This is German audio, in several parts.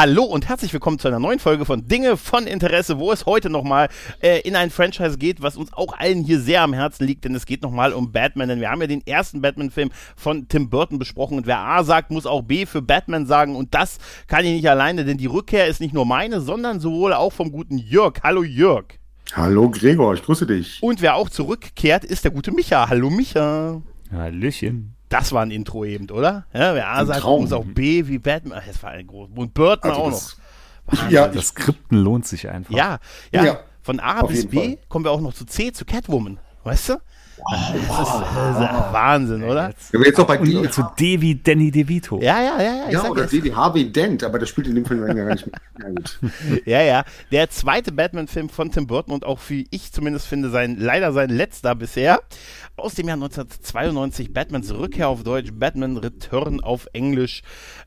Hallo und herzlich willkommen zu einer neuen Folge von Dinge von Interesse, wo es heute nochmal äh, in ein Franchise geht, was uns auch allen hier sehr am Herzen liegt, denn es geht nochmal um Batman, denn wir haben ja den ersten Batman-Film von Tim Burton besprochen und wer A sagt, muss auch B für Batman sagen und das kann ich nicht alleine, denn die Rückkehr ist nicht nur meine, sondern sowohl auch vom guten Jörg. Hallo Jörg. Hallo Gregor, ich grüße dich. Und wer auch zurückkehrt, ist der gute Micha. Hallo Micha. Hallöchen. Das war ein Intro eben, oder? Ja, wer A Ein sagt, Traum. muss auch B wie Batman. Das war ein groß. Und Burton Also auch das- noch. Wahnsinn. Ja, Das Skripten lohnt sich einfach. Ja, ja, Ja, von A bis B Fall. kommen wir auch noch zu C, zu Catwoman. Weißt du? Das, ist, das ist Wahnsinn, oder? Jetzt. Wir jetzt noch bei Und, D, und zu D wie Danny DeVito. Ja, ja, ja, ja. Ich ja, oder jetzt. D wie Harvey Dent, aber das spielt in dem Film ja gar nicht mit. Ja, gut. Ja, ja. Der zweite Batman-Film von Tim Burton und auch wie ich zumindest finde, sein, leider sein letzter bisher. Aus dem Jahr 1992, Batmans Rückkehr auf Deutsch, Batman Return auf Englisch.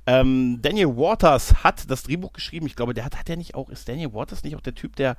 Ähm, Daniel Waters hat das Drehbuch geschrieben. Ich glaube, der hat, hat der nicht auch, ist Daniel Waters nicht auch der Typ, der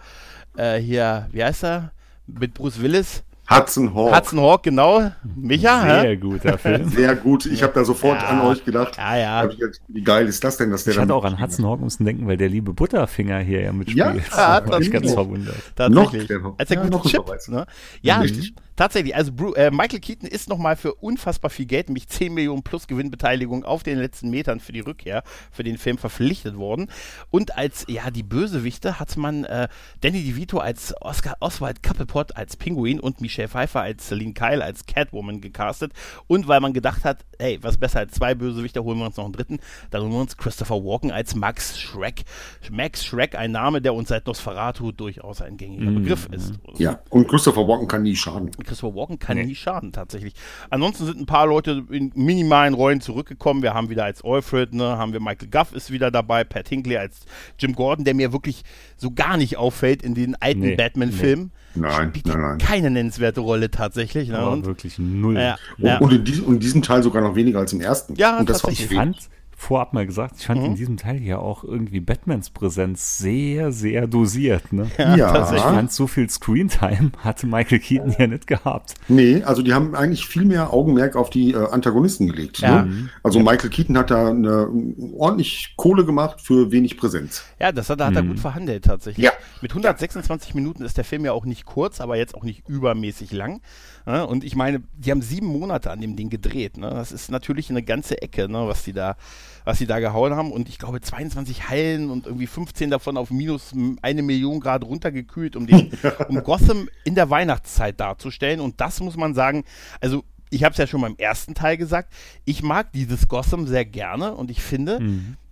äh, hier, wie heißt er? Mit Bruce Willis? Hudson Hawk. Hudson Hawk, genau. Micha, hä? Sehr guter Film. Sehr gut. Ich habe da sofort Ja. an euch gedacht. Ja, ja. Gedacht, Wie geil ist das denn, dass der Ich dann hatte auch an Hudson Hawk müssen denken, weil der liebe Butterfinger hier ja mitspielt. Ja, ja, da war ich das ganz verwundert. Tatsächlich. Noch. Als der Ja, gute noch Chip. Ne? Ja, Richtig. Tatsächlich. Also Bru äh, Michael Keaton ist nochmal für unfassbar viel Geld, nämlich 10 Millionen plus Gewinnbeteiligung auf den letzten Metern für die Rückkehr für den Film verpflichtet worden. Und als, ja, die Bösewichte hat man äh, Danny DeVito als Oscar Oswald Cobblepot als Pinguin und Michelle Pfeiffer als Celine Kyle als Catwoman gecastet. Und weil man gedacht hat, hey, was besser als zwei Bösewichte, holen wir uns noch einen dritten. Dann holen wir uns Christopher Walken als Max Schreck. Max Schreck, ein Name, der uns seit Nosferatu durchaus ein gängiger Begriff ist. Ja, und Christopher Walken kann nie schaden. Christopher Walken kann Nee. nie schaden, tatsächlich. Ansonsten sind ein paar Leute in minimalen Rollen zurückgekommen. Wir haben wieder als Alfred, ne, haben wir Michael Guff ist wieder dabei, Pat Hinkley als Jim Gordon, der mir wirklich so gar nicht auffällt in den alten Nee, Batman-Filmen. Nein, Spielt nein, nein. keine nennenswerte Rolle tatsächlich. Ne? Und, wirklich null. ja, Und, ja. und, in diesem, und in diesem Teil sogar noch weniger als im ersten. Ja, und das tatsächlich. Ich fand fand, vorab mal gesagt, ich fand Mhm. in diesem Teil ja auch irgendwie Batmans Präsenz sehr, sehr dosiert. Ne? Ja, Ich tatsächlich. fand, so viel Screentime hatte Michael Keaton ja nicht gehabt. Nee, also die haben eigentlich viel mehr Augenmerk auf die äh, Antagonisten gelegt. Ja. Ne? Also Michael Keaton hat da eine, ordentlich Kohle gemacht für wenig Präsenz. Ja, das hat, hat er gut verhandelt tatsächlich. Ja. Mit 126 Minuten ist der Film ja auch nicht kurz, aber jetzt auch nicht übermäßig lang. Ne? Und ich meine, die haben sieben Monate an dem Ding gedreht. Ne? Das ist natürlich eine ganze Ecke, ne? was die da, was die da gehauen haben. Und ich glaube 22 Hallen und irgendwie 15 davon auf minus eine Million Grad runtergekühlt, um den, um Gotham in der Weihnachtszeit darzustellen. Und das muss man sagen, also ich habe es ja schon beim ersten Teil gesagt, ich mag dieses Gotham sehr gerne und ich finde,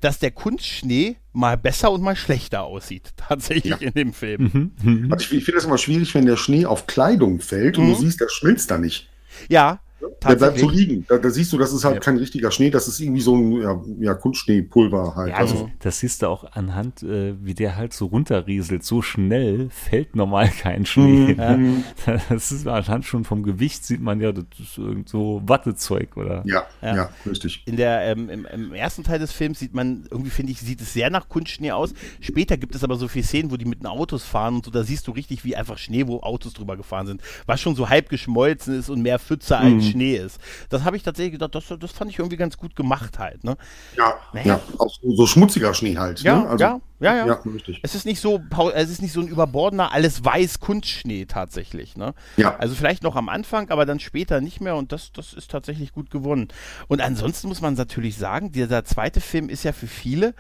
dass der Kunstschnee mal besser und mal schlechter aussieht, tatsächlich in dem Film. Also ich, ich finde das immer schwierig, wenn der Schnee auf Kleidung fällt und du siehst, der schmilzt da nicht. Ja, Der bleibt so liegen. Da, da siehst du, das ist halt Ja. kein richtiger Schnee, das ist irgendwie so ein ja, ja, Kunstschneepulver halt. Ja, also, das, das siehst du auch anhand, äh, wie der halt so runterrieselt. So schnell fällt normal kein Schnee. Mhm. Ja. Das ist anhand schon vom Gewicht sieht man ja, das ist irgend so Wattezeug oder. ja, Ja. ja, richtig. In der, ähm, im, Im ersten Teil des Films sieht man, irgendwie finde ich, sieht es sehr nach Kunstschnee aus. Später gibt es aber so viele Szenen, wo die mit den Autos fahren und so, da siehst du richtig, wie einfach Schnee, wo Autos drüber gefahren sind. Was schon so halb geschmolzen ist und mehr Pfütze als Schnee ist. Das habe ich tatsächlich gedacht, das, das fand ich irgendwie ganz gut gemacht halt. Ne? Ja, Nee. ja, auch so, so schmutziger Schnee halt. Ja, ne? also, ja, ja, ja. Ja, richtig. Es ist nicht so, es ist nicht so ein überbordener, alles weiß Kunstschnee tatsächlich. Ne? Ja. Also vielleicht noch am Anfang, aber dann später nicht mehr und das, das ist tatsächlich gut gewonnen. Und ansonsten muss man natürlich sagen, dieser zweite Film ist ja für viele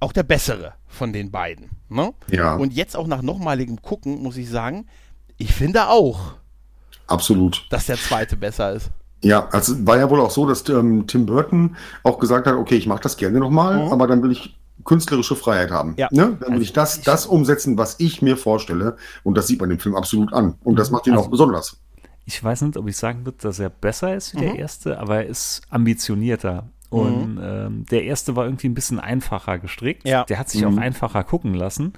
auch der bessere von den beiden. Ne? Ja. Und jetzt auch nach nochmaligem Gucken muss ich sagen, ich finde auch, Absolut. dass der zweite besser ist. Ja, also war ja wohl auch so, dass ähm, Tim Burton auch gesagt hat, okay, ich mache das gerne nochmal, aber dann will ich künstlerische Freiheit haben. Mhm. Ja. Ne? Dann will ich das, das umsetzen, was ich mir vorstelle. Und das sieht man im Film absolut an. Und das macht ihn Also- auch besonders. Ich weiß nicht, ob ich sagen würde, dass er besser ist wie Mhm. der erste, aber er ist ambitionierter. Und ähm, der erste war irgendwie ein bisschen einfacher gestrickt. Ja. Der hat sich auch einfacher gucken lassen.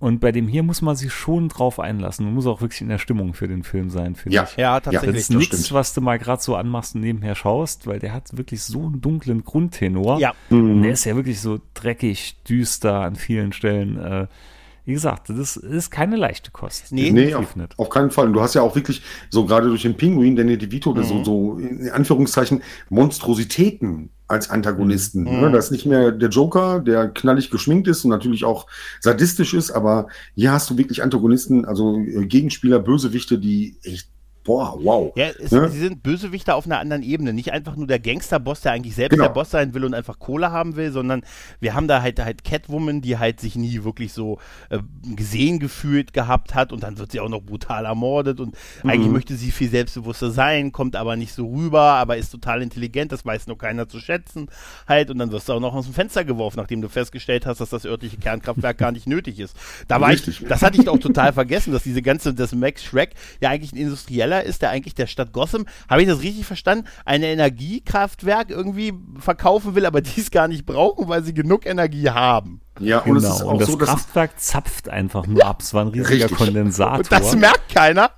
Und bei dem hier muss man sich schon drauf einlassen. Man muss auch wirklich in der Stimmung für den Film sein, finde Ja. ich. Ja, Das tatsächlich. ist nichts, was du mal gerade so anmachst und nebenher schaust, weil der hat wirklich so einen dunklen Grundtenor. Ja. Und der ist ja wirklich so dreckig, düster an vielen Stellen. Äh, wie gesagt, das ist keine leichte Kost. Nee. Nee, auf, nicht. auf keinen Fall. Und du hast ja auch wirklich, so gerade durch den Pinguin, Danny DeVito, Mhm. so, so in Anführungszeichen Monstrositäten als Antagonisten. Mhm. Ne? Das ist nicht mehr der Joker, der knallig geschminkt ist und natürlich auch sadistisch ist, aber hier hast du wirklich Antagonisten, also äh, Gegenspieler, Bösewichte, die echt, boah, wow. Ja, es, Ne? sie sind Bösewichter auf einer anderen Ebene. Nicht einfach nur der Gangsterboss, der eigentlich selbst Genau. der Boss sein will und einfach Kohle haben will, sondern wir haben da halt, halt Catwoman, die halt sich nie wirklich so äh, gesehen gefühlt gehabt hat und dann wird sie auch noch brutal ermordet und eigentlich möchte sie viel selbstbewusster sein, kommt aber nicht so rüber, aber ist total intelligent, das weiß nur keiner zu schätzen halt und dann wirst du auch noch aus dem Fenster geworfen, nachdem du festgestellt hast, dass das örtliche Kernkraftwerk gar nicht nötig ist. Da war Richtig. ich, das hatte ich auch total vergessen, dass diese ganze, dass Max Shrek ja eigentlich ein Industrieller ist, der eigentlich der Stadt Gotham, habe ich das richtig verstanden, ein Energiekraftwerk irgendwie verkaufen will, aber dies gar nicht brauchen, weil sie genug Energie haben. Ja, und es ist Genau. auch Und das so, dass Kraftwerk zapft einfach nur ab. Es war ein riesiger Richtig. Kondensator. Und das merkt keiner,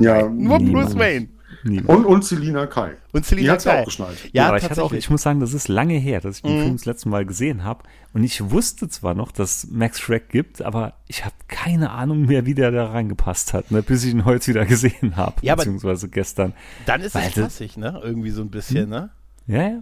ja, nur Niemand. Bruce Wayne. Niemand. und, und Selina Kai. Und Die Selina hat's ja Kyle. auch geschnallt. Ja, aber ich hatte auch, ich muss sagen, das ist lange her, dass ich den Mhm. Film das letzte Mal gesehen habe. Und ich wusste zwar noch, dass Max Shrek gibt, aber ich habe keine Ahnung mehr, wie der da reingepasst hat, ne, bis ich ihn heute wieder gesehen habe, Ja, aber- beziehungsweise gestern. Dann ist Weil es klassisch, ne? Irgendwie so ein bisschen, ne? Ja, ja.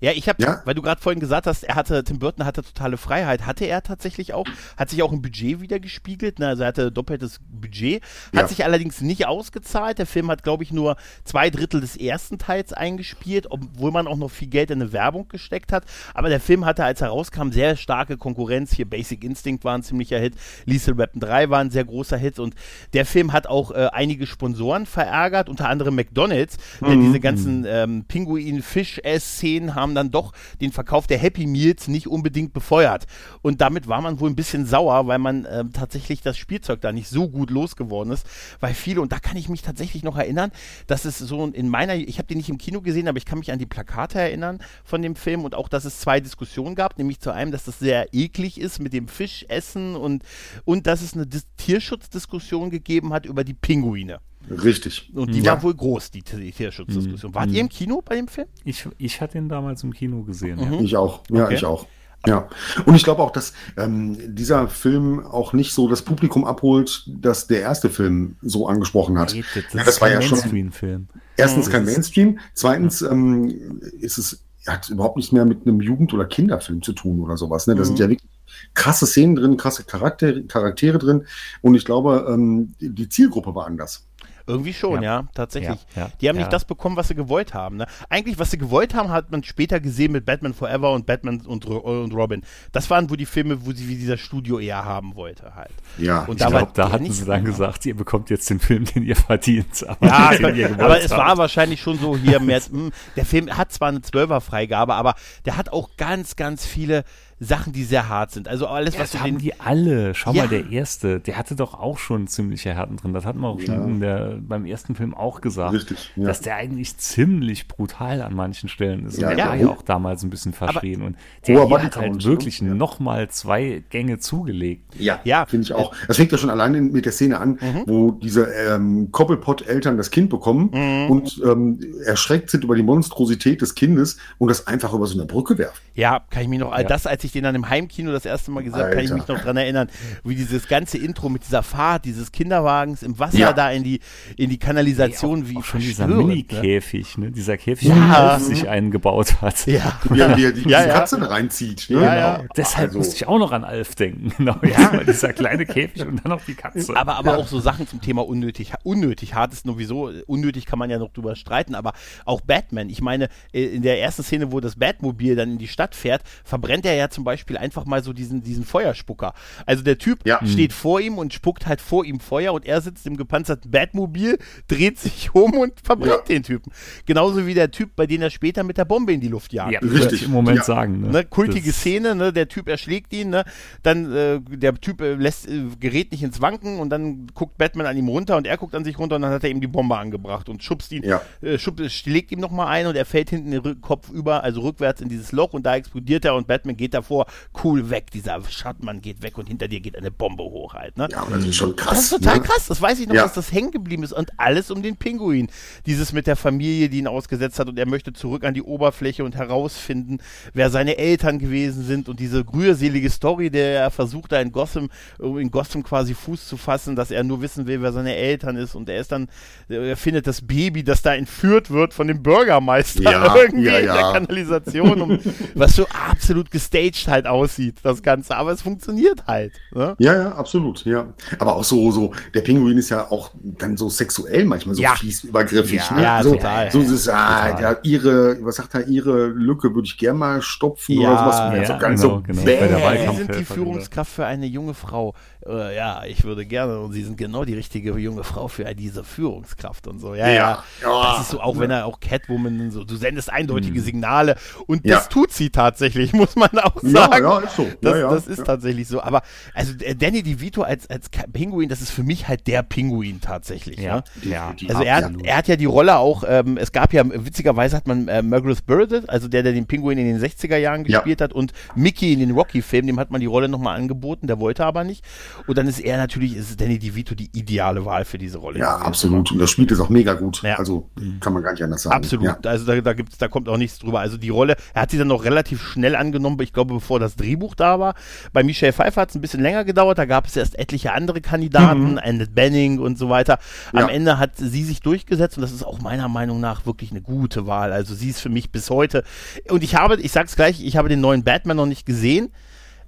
Ja, ich habe, Ja. weil du gerade vorhin gesagt hast, er hatte, Tim Burton hatte totale Freiheit. Hatte er tatsächlich auch, hat sich auch im Budget wieder gespiegelt. Ne? Also er hatte doppeltes Budget, hat Ja. sich allerdings nicht ausgezahlt. Der Film hat, glaube ich, nur zwei Drittel des ersten Teils eingespielt, obwohl man auch noch viel Geld in eine Werbung gesteckt hat. Aber der Film hatte, als er rauskam, sehr starke Konkurrenz. Hier Basic Instinct war ein ziemlicher Hit, Lethal Weapon 3 war ein sehr großer Hit und der Film hat auch äh, einige Sponsoren verärgert, unter anderem McDonalds, denn diese ganzen ähm, Pinguin-Fisch-Ess-Szenen haben dann doch den Verkauf der Happy Meals nicht unbedingt befeuert. Und damit war man wohl ein bisschen sauer, weil man ähm, tatsächlich das Spielzeug da nicht so gut losgeworden ist, weil viele, und da kann ich mich tatsächlich noch erinnern, dass es so in meiner, ich habe den nicht im Kino gesehen, aber ich kann mich an die Plakate erinnern von dem Film und auch, dass es zwei Diskussionen gab, nämlich zu einem, dass das sehr eklig ist mit dem Fischessen und, und dass es eine Dis Tierschutzdiskussion gegeben hat über die Pinguine. Richtig. Und die Ja. war wohl groß, die, die Tierschutzdiskussion. Wart ihr im Kino bei dem Film? Ich, ich hatte ihn damals im Kino gesehen. Ja. Ich auch. Ja, Okay. ich auch. Ja. Und ich glaube auch, dass ähm, dieser Film auch nicht so das Publikum abholt, das der erste Film so angesprochen hat. Das, Ja, ist das war kein ja schon Mainstream-Film. erstens kein Mainstream, zweitens ähm, ist es hat überhaupt nichts mehr mit einem Jugend- oder Kinderfilm zu tun oder sowas. Ne? Da sind ja wirklich krasse Szenen drin, krasse Charaktere, Charaktere drin. Und ich glaube, ähm, die Zielgruppe war anders. Irgendwie schon, ja, Ja. tatsächlich. Ja, ja, die haben ja. nicht das bekommen, was sie gewollt haben. Ne? Eigentlich, was sie gewollt haben, hat man später gesehen mit Batman Forever und Batman und, und Robin. Das waren wohl die Filme, wo sie wie dieser Studio eher haben wollte halt. Ja. Und Ich glaube, da hatten sie dann gesagt, ihr bekommt jetzt den Film, den ihr verdient. Aber, Ja, den ihr gewollt aber es war wahrscheinlich schon so hier mehr, mh, der Film hat zwar eine 12er Freigabe, aber der hat auch ganz, ganz viele Sachen, die sehr hart sind. Also alles, Ja, was das du haben den, die alle. Schau Ja. mal, der erste, der hatte doch auch schon ziemliche Härten drin. Das hatten wir auch schon in der, beim ersten Film auch gesagt. Richtig, ja. Dass der eigentlich ziemlich brutal an manchen Stellen ist. Ja, und der ja. war ja auch damals ein bisschen verschrien. und der hier hat halt ne? wirklich Ja. nochmal zwei Gänge zugelegt. Ja, Ja. finde ich auch. Das fängt ja schon allein in- mit der Szene an, wo diese ähm, Koppelpott-Eltern das Kind bekommen und ähm, erschreckt sind über die Monstrosität des Kindes und das einfach über so eine Brücke werfen. Ja, kann ich mich noch, Ja. das, als ich den dann im Heimkino das erste Mal gesagt habe, kann ich mich noch dran erinnern, wie dieses ganze Intro mit dieser Fahrt, dieses Kinderwagens im Wasser Ja. da in die, in die Kanalisation, wie auch schon dieser verstörend, ne? Mini-Käfig, ne? Dieser Käfig, Ja. den Alf sich eingebaut hat. Ja. Wie er die, die, Ja, diese ja. Katze da reinzieht. Ne? Ja, ja. Deshalb Also- musste ich auch noch an Alf denken. Genau, ja. dieser kleine Käfig und dann noch die Katze. Aber, aber auch so Sachen zum Thema unnötig. Unnötig, hart ist sowieso, unnötig kann man ja noch drüber streiten, aber auch Batman. Ich meine, äh, in der ersten Szene, wo das Batmobil dann in die Stadt fährt, verbrennt er ja zum Beispiel einfach mal so diesen, diesen Feuerspucker. Also der Typ Ja. steht vor ihm und spuckt halt vor ihm Feuer und er sitzt im gepanzerten Batmobil, dreht sich um und verbrennt Ja. den Typen. Genauso wie der Typ, bei dem er später mit der Bombe in die Luft jagt. ja, Richtig. würde ich im Moment Ja. sagen. Ne? Ne, kultige Das- Szene, ne, der Typ erschlägt ihn, ne, dann äh, der Typ äh, lässt, äh, gerät nicht ins Wanken und dann guckt Batman an ihm runter und er guckt an sich runter und dann hat er ihm die Bombe angebracht und schubst ihn, Ja. äh, schub, schlägt ihm nochmal ein und er fällt hinten den Kopf über, also rückwärts in dieses Loch und da explodiert er und Batman geht da vor, cool weg, dieser Schattmann geht weg und hinter dir geht eine Bombe hoch halt, ne? Ja, das ist schon krass. Das ist total ne? krass, das weiß ich noch, Ja. dass das hängen geblieben ist und alles um den Pinguin. Dieses mit der Familie, die ihn ausgesetzt hat und er möchte zurück an die Oberfläche und herausfinden, wer seine Eltern gewesen sind und diese rührselige Story, der er versucht da in Gotham, in Gotham quasi Fuß zu fassen, dass er nur wissen will, wer seine Eltern ist und er ist dann, er findet das Baby, das da entführt wird von dem Bürgermeister Ja, irgendwie ja, in der. Kanalisation, um, was so absolut gestaged halt aussieht, das Ganze, aber es funktioniert halt. Ne? Ja, ja, absolut, ja. Aber auch so, so, der Pinguin ist ja auch dann so sexuell manchmal so Ja. fies übergriffig. Ja, ne? ja, so, total. So, das, ah, Total. ja, ihre, was sagt er, ihre Lücke würde ich gern mal stopfen Ja, oder sowas. Ja, so ganz genau, so, genau. bäh. Bei der Sie sind die genau. Führungskraft für eine junge Frau. Äh, ja, ich würde gerne. Und Sie sind genau die richtige junge Frau für diese Führungskraft und so. Ja, ja. Ja, ja. Das ist so, auch wenn er auch Catwoman und so, du sendest eindeutige Signale. Und Ja. das tut sie tatsächlich, muss man auch Ja, sagen. ja, ist so. Das, ja, ja. das ist ja. tatsächlich so. Aber also äh, Danny DeVito als, als Pinguin, das ist für mich halt der Pinguin tatsächlich. Ja, Ne? ja. Also er er hat ja die Rolle auch, ähm, es gab ja, witzigerweise hat man äh, Margaret Burden, also der, der den Pinguin in den 60er Jahren Ja. gespielt hat und Mickey in den Rocky-Filmen, dem hat man die Rolle nochmal angeboten, der wollte aber nicht. Und dann ist er natürlich, ist Danny DeVito die ideale Wahl für diese Rolle. Ja, absolut. Und das spielt es auch mega gut. Ja. Also kann man gar nicht anders sagen. Absolut. Ja. Also da, da gibt's, da kommt auch nichts drüber. Also die Rolle, er hat sie dann noch relativ schnell angenommen, ich glaube, bevor das Drehbuch da war. Bei Michelle Pfeiffer hat es ein bisschen länger gedauert, da gab es erst etliche andere Kandidaten, Annette Benning und so weiter. Am Ja. Ende hat sie sich durchgesetzt und das ist auch meiner Meinung nach wirklich eine gute Wahl. Also sie ist für mich bis heute. Und ich habe, ich sag's gleich, ich habe den neuen Batman noch nicht gesehen.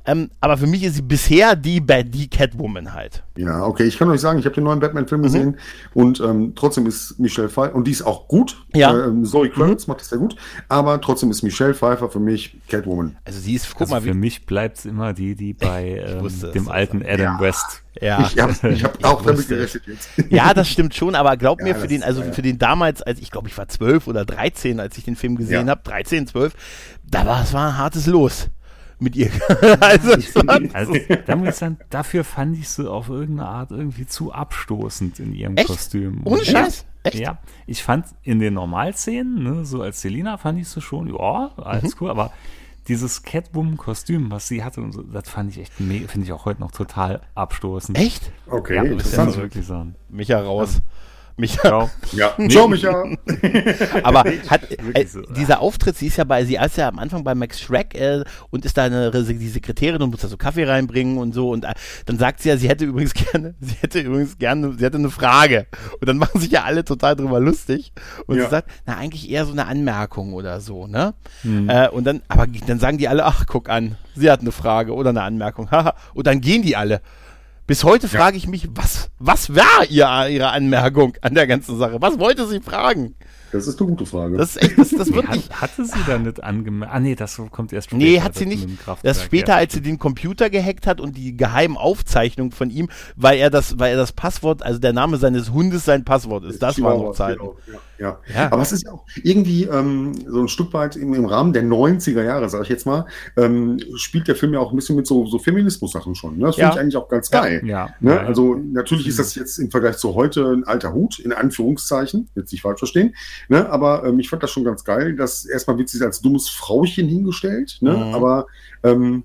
Ähm, aber für mich ist sie bisher die, die Catwoman halt. Ja, okay, ich kann euch sagen, ich habe den neuen Mhm. Batman-Film gesehen und ähm, trotzdem ist Michelle Pfeiffer, und die ist auch gut. Ja. Mhm. Ähm, Zoe Kravitz macht das sehr gut, aber trotzdem ist Michelle Pfeiffer für mich Catwoman. Also sie ist, guck Also mal, für wie, mich bleibt es immer die, die bei ähm, wusste dem alten Adam Ja. West. ja. Ich habe ich hab auch damit gerechnet jetzt. Ja, das stimmt schon, aber glaub Ja, mir, für den, also ja, ja. für den damals, als ich glaube, ich war zwölf oder 13, als ich den Film gesehen Ja. habe, 13, 12, da war es war ein hartes Los mit ihr. also, war, Also, da muss ich sagen, dafür fand ich sie auf irgendeine Art irgendwie zu abstoßend in ihrem Echt? Kostüm. ohne Und- Scheiß. Echt? Ja, ich fand in den Normalszenen, ne, so als Selina fand ich sie schon, ja, Mhm. alles cool, aber dieses Catwoman-Kostüm, was sie hatte, und so, das fand ich echt, me- finde ich auch heute noch total abstoßend. Echt? Okay, Ja, ich interessant. wirklich sagen. Micha raus. Micha. Ciao. Ja, ciao, Micha. Aber hat äh, so. dieser Auftritt, sie ist ja bei, sie ist ja am Anfang bei Max Schreck äh, und ist da eine die Sekretärin und muss da so Kaffee reinbringen und so und äh, dann sagt sie ja, sie hätte übrigens gerne, sie hätte übrigens gerne, sie hätte eine Frage und dann machen sich ja alle total drüber lustig und Ja. sie sagt, na eigentlich eher so eine Anmerkung oder so, ne? Hm. Äh, und dann, aber dann sagen die alle, ach guck an, sie hat eine Frage oder eine Anmerkung, haha und dann gehen die alle. Bis heute frage ich mich, was, was war ihr, ihre Anmerkung an der ganzen Sache? Was wollte sie fragen? Das ist eine gute Frage. Das ist echt, das, das wird nicht. hatte sie da nicht angemerkt? Ah, nee, das kommt erst später. Nee, hat sie nicht. Das später, ja. als sie den Computer gehackt hat und die geheimen Aufzeichnungen von ihm, weil er das, weil er das Passwort, also der Name seines Hundes sein Passwort ist. Das war noch Zeit. Genau, ja, ja. Ja. Aber es ist ja auch irgendwie ähm, so ein Stück weit im, im Rahmen der 90er Jahre, sage ich jetzt mal, ähm, spielt der Film ja auch ein bisschen mit so, so Feminismus-Sachen schon. Ne? Das finde Ja. ich eigentlich auch ganz geil. Ja, Ne? Also natürlich ist das jetzt im Vergleich zu heute ein alter Hut, in Anführungszeichen, jetzt nicht falsch verstehen. Ne? Aber ähm, ich fand das schon ganz geil, dass erstmal wird sie als dummes Frauchen hingestellt, ne? Mhm. aber ähm,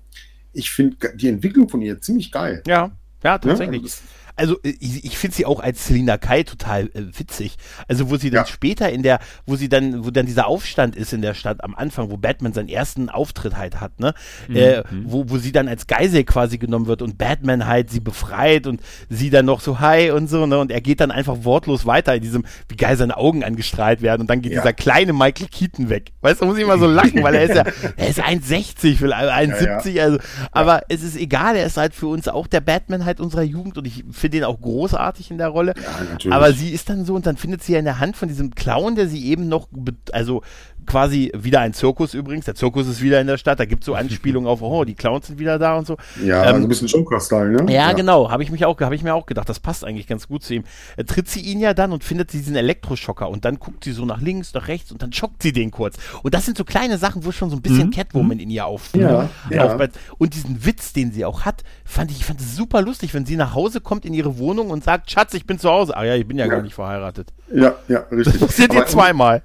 ich finde die Entwicklung von ihr ziemlich geil. Ja, ja, Ne? tatsächlich. Also Also äh, ich, ich finde sie auch als Selina Kai total äh, witzig. Also wo sie dann Ja. später in der, wo sie dann, wo dann dieser Aufstand ist in der Stadt am Anfang, wo Batman seinen ersten Auftritt halt hat, ne? Äh, wo, wo sie dann als Geisel quasi genommen wird und Batman halt sie befreit und sie dann noch so hi und so, ne? Und er geht dann einfach wortlos weiter in diesem, wie geil seine Augen angestrahlt werden und dann geht Ja. dieser kleine Michael Keaton weg. Weißt du, da muss ich immer so lachen, weil er ist ja, er ist 1,60, vielleicht 1,70, also, aber es ist egal, er ist halt für uns auch der Batman halt unserer Jugend und ich finde ihn auch großartig in der Rolle. Ja. Aber sie ist dann so und dann findet sie ja in der Hand von diesem Clown, der sie eben noch, also quasi wieder ein Zirkus übrigens. Der Zirkus ist wieder in der Stadt. Da gibt es so Anspielungen auf, oh, die Clowns sind wieder da und so. ja, ähm, also ein bisschen Joker-Style, ne? Ja, genau, habe ich mich auch, habe ich mir auch gedacht, das passt eigentlich ganz gut zu ihm. Äh, tritt sie ihn ja dann und findet diesen Elektroschocker und dann guckt sie so nach links, nach rechts und dann schockt sie den kurz. Und das sind so kleine Sachen, wo schon so ein bisschen Catwoman in ihr auf, Ja, ja. aufbaut. Und diesen Witz, den sie auch hat, fand ich, ich fand es super lustig, wenn sie nach Hause kommt in ihre Wohnung und sagt, Schatz, ich bin zu Hause. Ah ja, ich bin ja, Ja. gar nicht verheiratet. Ja, ja, richtig. Das passiert ihr zweimal.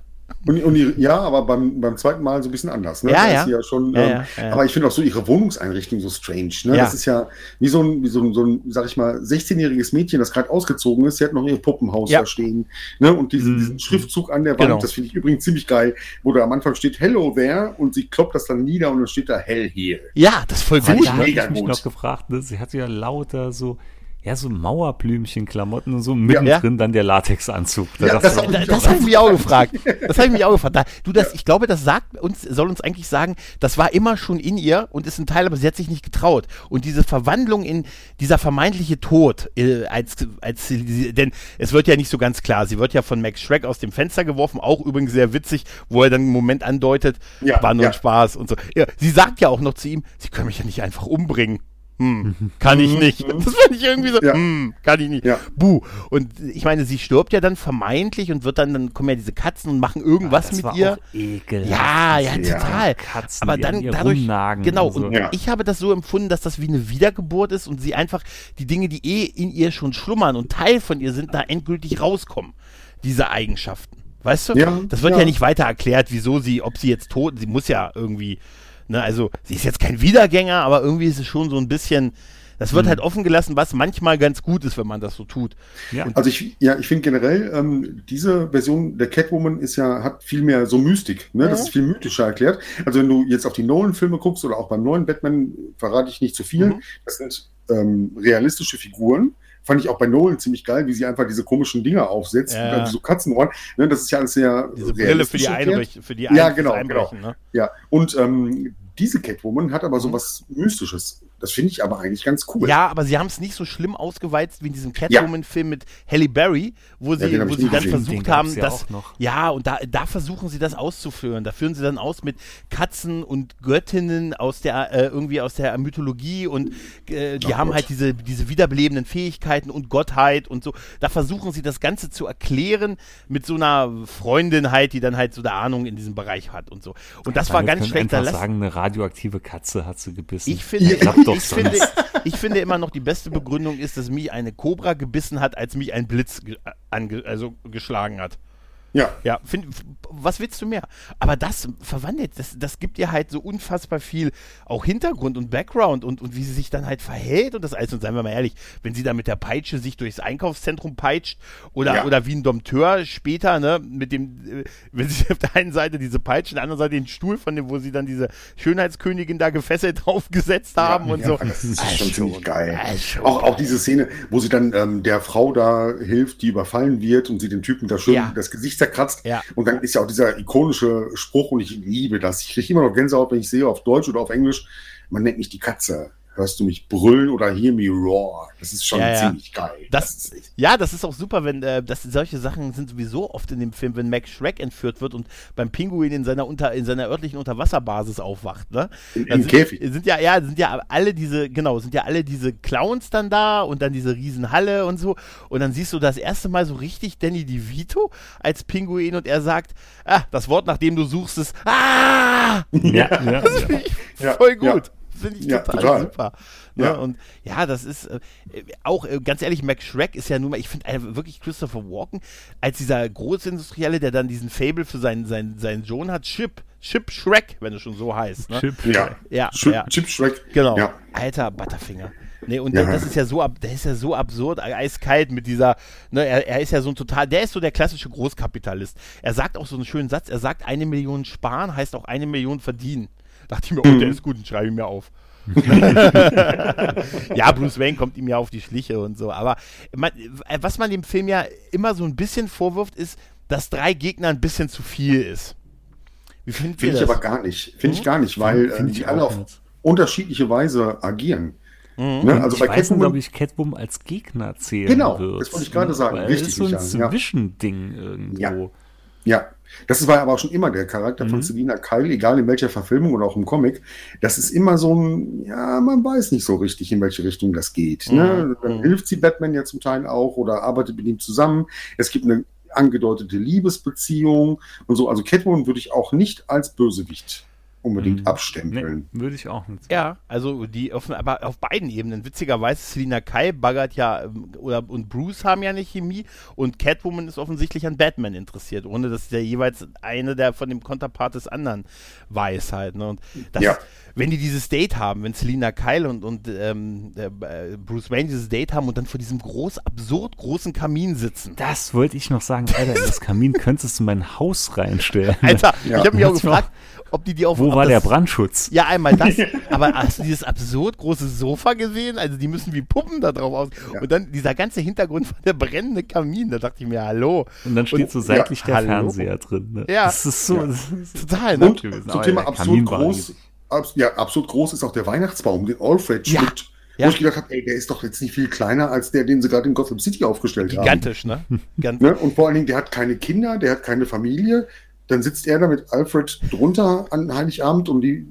Und, und die, ja, aber beim, beim zweiten Mal so ein bisschen anders. Ne? Ja, ja. ja schon, Ja, ähm, ja, ja. Aber ich finde auch so ihre Wohnungseinrichtung so strange. Ne? Ja. Das ist ja wie so ein, wie so ein, so ein sag ich mal, 16-jähriges Mädchen, das gerade ausgezogen ist. Sie hat noch ihr Puppenhaus Ja. da stehen. Ne? Und diesen, Mhm. diesen Schriftzug an der Wand, Genau. das finde ich übrigens ziemlich geil, wo da am Anfang steht Hello there und sie kloppt das dann nieder und dann steht da Hell here. Ja, das ist voll gut. ich da Ne? habe ich mega mich noch gefragt, ne? sie hatte ja lauter so, ja, so Mauerblümchen-Klamotten und so mittendrin dann der Latexanzug. Da Ja, das mich das auch habe ich mich auch gefragt. Das habe ich mich auch gefragt. Da, du, das, ich glaube, das sagt uns, soll uns eigentlich sagen, das war immer schon in ihr und ist ein Teil, aber sie hat sich nicht getraut. Und diese Verwandlung in dieser vermeintliche Tod, äh, als, als denn es wird ja nicht so ganz klar. Sie wird ja von Max Schreck aus dem Fenster geworfen, auch übrigens sehr witzig, wo er dann einen Moment andeutet, Ja, war nur ja. Spaß und so. Ja, sie sagt ja auch noch zu ihm, sie können mich ja nicht einfach umbringen. Hm, kann ich nicht. Das fand ich irgendwie so. Ja. hm, kann ich nicht. Ja. Buh. Und ich meine, sie stirbt ja dann vermeintlich und wird dann, dann kommen ja diese Katzen und machen irgendwas das mit war ihr. Ja, ja, Ja. total. Katzen, Aber dann dadurch, rumnagen genau, und so. und Ja. ich habe das so empfunden, dass das wie eine Wiedergeburt ist und sie einfach die Dinge, die eh in ihr schon schlummern und Teil von ihr sind, da endgültig rauskommen. Diese Eigenschaften. Weißt du? Ja, das wird ja. ja. nicht weiter erklärt, wieso sie, ob sie jetzt tot, sie muss ja irgendwie, ne, also sie ist jetzt kein Wiedergänger, aber irgendwie ist es schon so ein bisschen, das Mhm. wird halt offen gelassen, was manchmal ganz gut ist, wenn man das so tut. Ja. Also ich, ja, ich finde generell, ähm, diese Version der Catwoman ist ja, hat viel mehr so Mystik, ne? Das Ja. ist viel mythischer erklärt. Also wenn du jetzt auf die Nolan-Filme guckst oder auch beim neuen Batman, verrate ich nicht zu viel. Mhm. Das sind ähm, realistische Figuren. Fand ich auch bei Nolan ziemlich geil, wie sie einfach diese komischen Dinger aufsetzt, Ja. äh, so Katzenohren. Ne? Das ist ja alles sehr Diese Brille für die. Einbrech, für die Ja, Ein- genau, Einbrechen, ne? Ja, und ähm, diese Catwoman hat aber so Mhm. was Mystisches. Das finde ich aber eigentlich ganz cool. Ja, aber sie haben es nicht so schlimm ausgeweizt wie in diesem Catwoman-Film mit Halle Berry, wo sie, hab wo ich sie dann gesehen. versucht Den haben, ja noch. ja und da, da versuchen sie das auszuführen. Da führen sie dann aus mit Katzen und Göttinnen aus der äh, irgendwie aus der Mythologie und äh, die Ach haben Gott. halt diese diese wiederbelebenden Fähigkeiten und Gottheit und so. Da versuchen sie das Ganze zu erklären mit so einer Freundin halt, die dann halt so der Ahnung in diesem Bereich hat und so. Und das war Wir ganz schlecht. Lass- sagen, eine radioaktive Katze hat sie gebissen. ich finde, doch ich, finde, sonst. ich finde immer noch die beste Begründung ist, dass mich eine Kobra gebissen hat, als mich ein Blitz ge ange also geschlagen hat. Ja. Ja, find, was willst du mehr? Aber das verwandelt, das, das gibt ihr halt so unfassbar viel auch Hintergrund und Background und, und wie sie sich dann halt verhält und das alles. Und seien wir mal ehrlich, wenn sie da mit der Peitsche sich durchs Einkaufszentrum peitscht oder, Ja. oder wie ein Dompteur später, ne, mit dem, äh, wenn sie auf der einen Seite diese Peitsche, auf der anderen Seite den Stuhl von dem, wo sie dann diese Schönheitskönigin da gefesselt draufgesetzt haben und so. Das ist schon schon. ziemlich geil. Schon Auch, auch diese Szene, wo sie dann ähm, der Frau da hilft, die überfallen wird und sie den Typen da schön Ja. das Gesicht zerkratzt. Ja. Und dann ist ja auch dieser ikonische Spruch und ich liebe das. Ich kriege immer noch Gänsehaut, wenn ich sehe, auf Deutsch oder auf Englisch. Man nennt mich die Katze. Hörst du mich brüllen oder hear me roar? Das ist schon Ja, ja. ziemlich geil. Das, ist ja, das ist auch super, wenn äh, das, solche Sachen sind sowieso oft in dem Film, wenn Max Shrek entführt wird und beim Pinguin in seiner unter in seiner örtlichen Unterwasserbasis aufwacht, ne? Im- Dann im Käfig. Sind, sind ja, ja, sind ja alle diese, genau, sind ja alle diese Clowns dann da und dann diese Riesenhalle und so. Und dann siehst du das erste Mal so richtig Danny DeVito als Pinguin und er sagt, ah, das Wort, nach dem du suchst, ist ah! Ja, ja, ja. Ja, voll ja. gut. Finde ich Ja, total, total. super. Ne? Ja. Und ja, das ist äh, auch, äh, ganz ehrlich, Max Shrek ist ja nun mal, ich finde äh, wirklich Christopher Walken als dieser Großindustrielle, der dann diesen Fable für seinen, seinen, seinen Sohn hat, Chip, Chip Shrek, wenn es schon so heißt. Ne? Chip. Ja. Ja, Sch ja. Chip Shrek. Genau. Ja. Alter Butterfinger. Nee, und Ja. das ist ja so ab, der ist ja so absurd, äh, eiskalt mit dieser, ne, er, er ist ja so ein total, der ist so der klassische Großkapitalist. Er sagt auch so einen schönen Satz, er sagt, eine Million sparen heißt auch eine Million verdienen. Dachte ich mir, oh, der ist gut, den schreibe ich mir auf. ja, Bruce Wayne kommt ihm ja auf die Schliche und so, aber man, äh, was man dem Film ja immer so ein bisschen vorwirft, ist, dass drei Gegner ein bisschen zu viel ist. Wie findet Finde ich das? aber gar nicht. Finde Mhm. ich gar nicht, weil Find äh, die alle auf nicht. unterschiedliche Weise agieren. Mhm. Ne? Also ich bei weiß nicht, Catwoman, ob ich Catwoman als Gegner zählen Genau, würde. das wollte ich gerade sagen. Weil Richtig, es ist so ein Michael, ja. Zwischending irgendwo. Ja. ja, das war aber auch schon immer der Charakter von Mhm. Selina Kyle, egal in welcher Verfilmung oder auch im Comic. Das ist immer so ein, ja, man weiß nicht so richtig, in welche Richtung das geht. Ne? Mhm. Dann hilft sie Batman ja zum Teil auch oder arbeitet mit ihm zusammen. Es gibt eine angedeutete Liebesbeziehung und so. Also Catwoman würde ich auch nicht als Bösewicht unbedingt Mhm. abstempeln. Nee, würde ich auch nicht. Ja, also die auf, aber auf beiden Ebenen. Witzigerweise, Selina Kai baggert ja, ähm, oder und Bruce haben ja eine Chemie und Catwoman ist offensichtlich an Batman interessiert, ohne dass der jeweils eine der von dem Konterpart des anderen weiß halt. Ne? Und das, Ja. Wenn die dieses Date haben, wenn Selina Kyle und, und ähm, äh, Bruce Wayne dieses Date haben und dann vor diesem groß, absurd großen Kamin sitzen. Das wollte ich noch sagen, Alter, in das Kamin könntest du mein Haus reinstellen. Alter, Ja. ich habe mich auch gefragt, ob die die auf Wo war der das- Brandschutz? Ja, einmal das, aber hast du dieses absurd große Sofa gesehen? Also die müssen wie Puppen da drauf aus. Ja. Und dann dieser ganze Hintergrund von der brennende Kamin, da dachte ich mir, hallo. Und dann steht so ja, seitlich der hallo. Fernseher drin. Ne? Ja. Das ist so. Ja. Das ist Total, ne? Und gewesen. zum Thema der absurd groß, abs ja, absurd groß ist auch der Weihnachtsbaum, den Alfred Ja. schmückt. Ja. Wo ich gedacht habe, ey, der ist doch jetzt nicht viel kleiner als der, den sie gerade in Gotham City aufgestellt haben. Gigantisch, ne? Ganz, Ne? Und vor allen Dingen, der hat keine Kinder, der hat keine Familie. Dann sitzt er da mit Alfred drunter an Heiligabend und die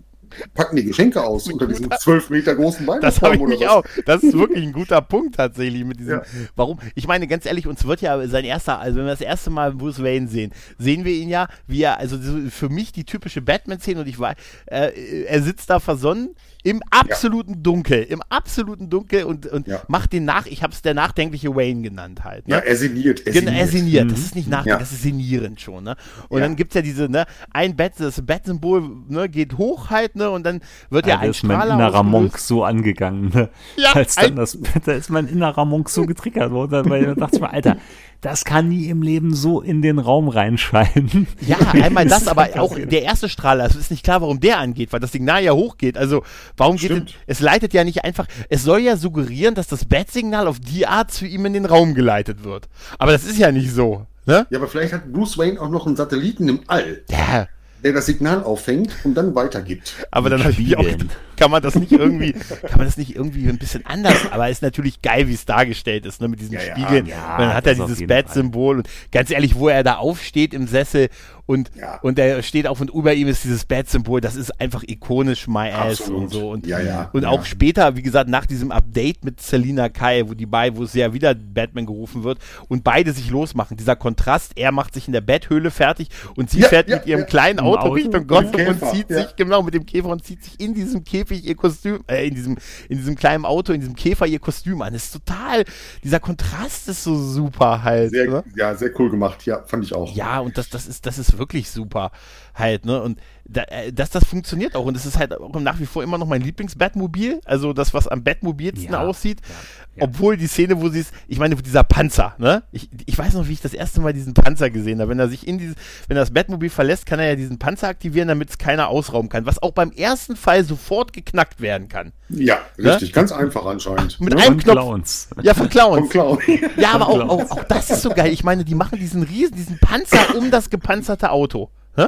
packen die Geschenke aus unter diesem zwölf Meter großen Das habe ich mich auch. Das ist wirklich ein guter Punkt tatsächlich mit diesem. Ja. Warum? Ich meine, ganz ehrlich, uns wird ja sein erster, also wenn wir das erste Mal Bruce Wayne sehen, sehen wir ihn ja, wie er, also so für mich die typische Batman-Szene und ich weiß, äh, er sitzt da versonnen im absoluten Dunkel, im absoluten Dunkel und, und Ja. macht den nach, ich habe es der nachdenkliche Wayne genannt halt. Ne? Ja, er sinniert. Er Genau, er sinniert. sinniert. Das ist nicht nachdenken, Ja. das ist sinierend schon, ne? Und Ja. dann gibt's ja diese, ne, ein Bett, das Bettsymbol, ne, geht hoch halt, ne, und dann wird ja, Ja, da ein ist mein Strahler innerer. Monk so angegangen. Ne? Ja, Als dann das, da ist mein innerer Monk so getriggert worden, weil da dachte ich mir, Alter, das kann nie im Leben so in den Raum reinscheinen. Ja, einmal das, aber auch der erste Strahler, es ist nicht klar, warum der angeht, weil das Signal ja hochgeht. Also, warum geht Stimmt. es, es leitet ja nicht einfach, es soll ja suggerieren, dass das Bat-Signal auf die Art zu ihm in den Raum geleitet wird. Aber das ist ja nicht so, ne? Ja, aber vielleicht hat Bruce Wayne auch noch einen Satelliten im All, Ja, der das Signal auffängt und dann weitergibt. aber dann habe ich auch, kann man das nicht irgendwie, kann man das nicht irgendwie ein bisschen anders, aber ist natürlich geil, wie es dargestellt ist, ne, mit diesen Ja, ja, Spiegeln. ja, dann hat er auf dieses. Bat-Symbol und ganz ehrlich, wo er da aufsteht im Sessel und, Ja. und er steht auf und über ihm ist dieses Bat-Symbol, das ist einfach ikonisch my ass Absolut. und so und, Ja, ja, und ja. auch später, wie gesagt, nach diesem Update mit Selina Kai, wo die beiden, wo es ja wieder Batman gerufen wird und beide sich losmachen, dieser Kontrast, er macht sich in der Betthöhle fertig und sie Ja, fährt ja, mit ihrem ja. kleinen Im Auto, Auto, Richtung Gotham und zieht ja. sich genau mit dem Käfer und zieht sich in diesem Käfig ihr Kostüm, äh, in diesem, in diesem kleinen Auto, in diesem Käfer ihr Kostüm an. Das ist total, dieser Kontrast ist so super halt. Sehr, ja, sehr cool gemacht. Ja, fand ich auch. Ja, und das, das ist, das ist wirklich super halt, ne? Und da, äh, dass das funktioniert auch. Und es ist halt auch nach wie vor immer noch mein Lieblings-Batmobil. Also das, was am Batmobilsten Ja, aussieht. ja, ja. Obwohl die Szene, wo sie es, ich meine, dieser Panzer, ne? Ich, ich weiß noch, wie ich das erste Mal diesen Panzer gesehen habe. Wenn er sich in dieses, wenn er das Batmobil verlässt, kann er ja diesen Panzer aktivieren, damit es keiner ausrauben kann. Was auch beim ersten Fall sofort geknackt werden kann. Ja, richtig. Ganz einfach anscheinend. Mit Ne? einem Und Knopf. Clowns. Ja, von Clowns. Vom Clown. Ja, aber auch, auch, auch das ist so geil. Ich meine, die machen diesen riesen, diesen Panzer um das gepanzerte Auto. Hä?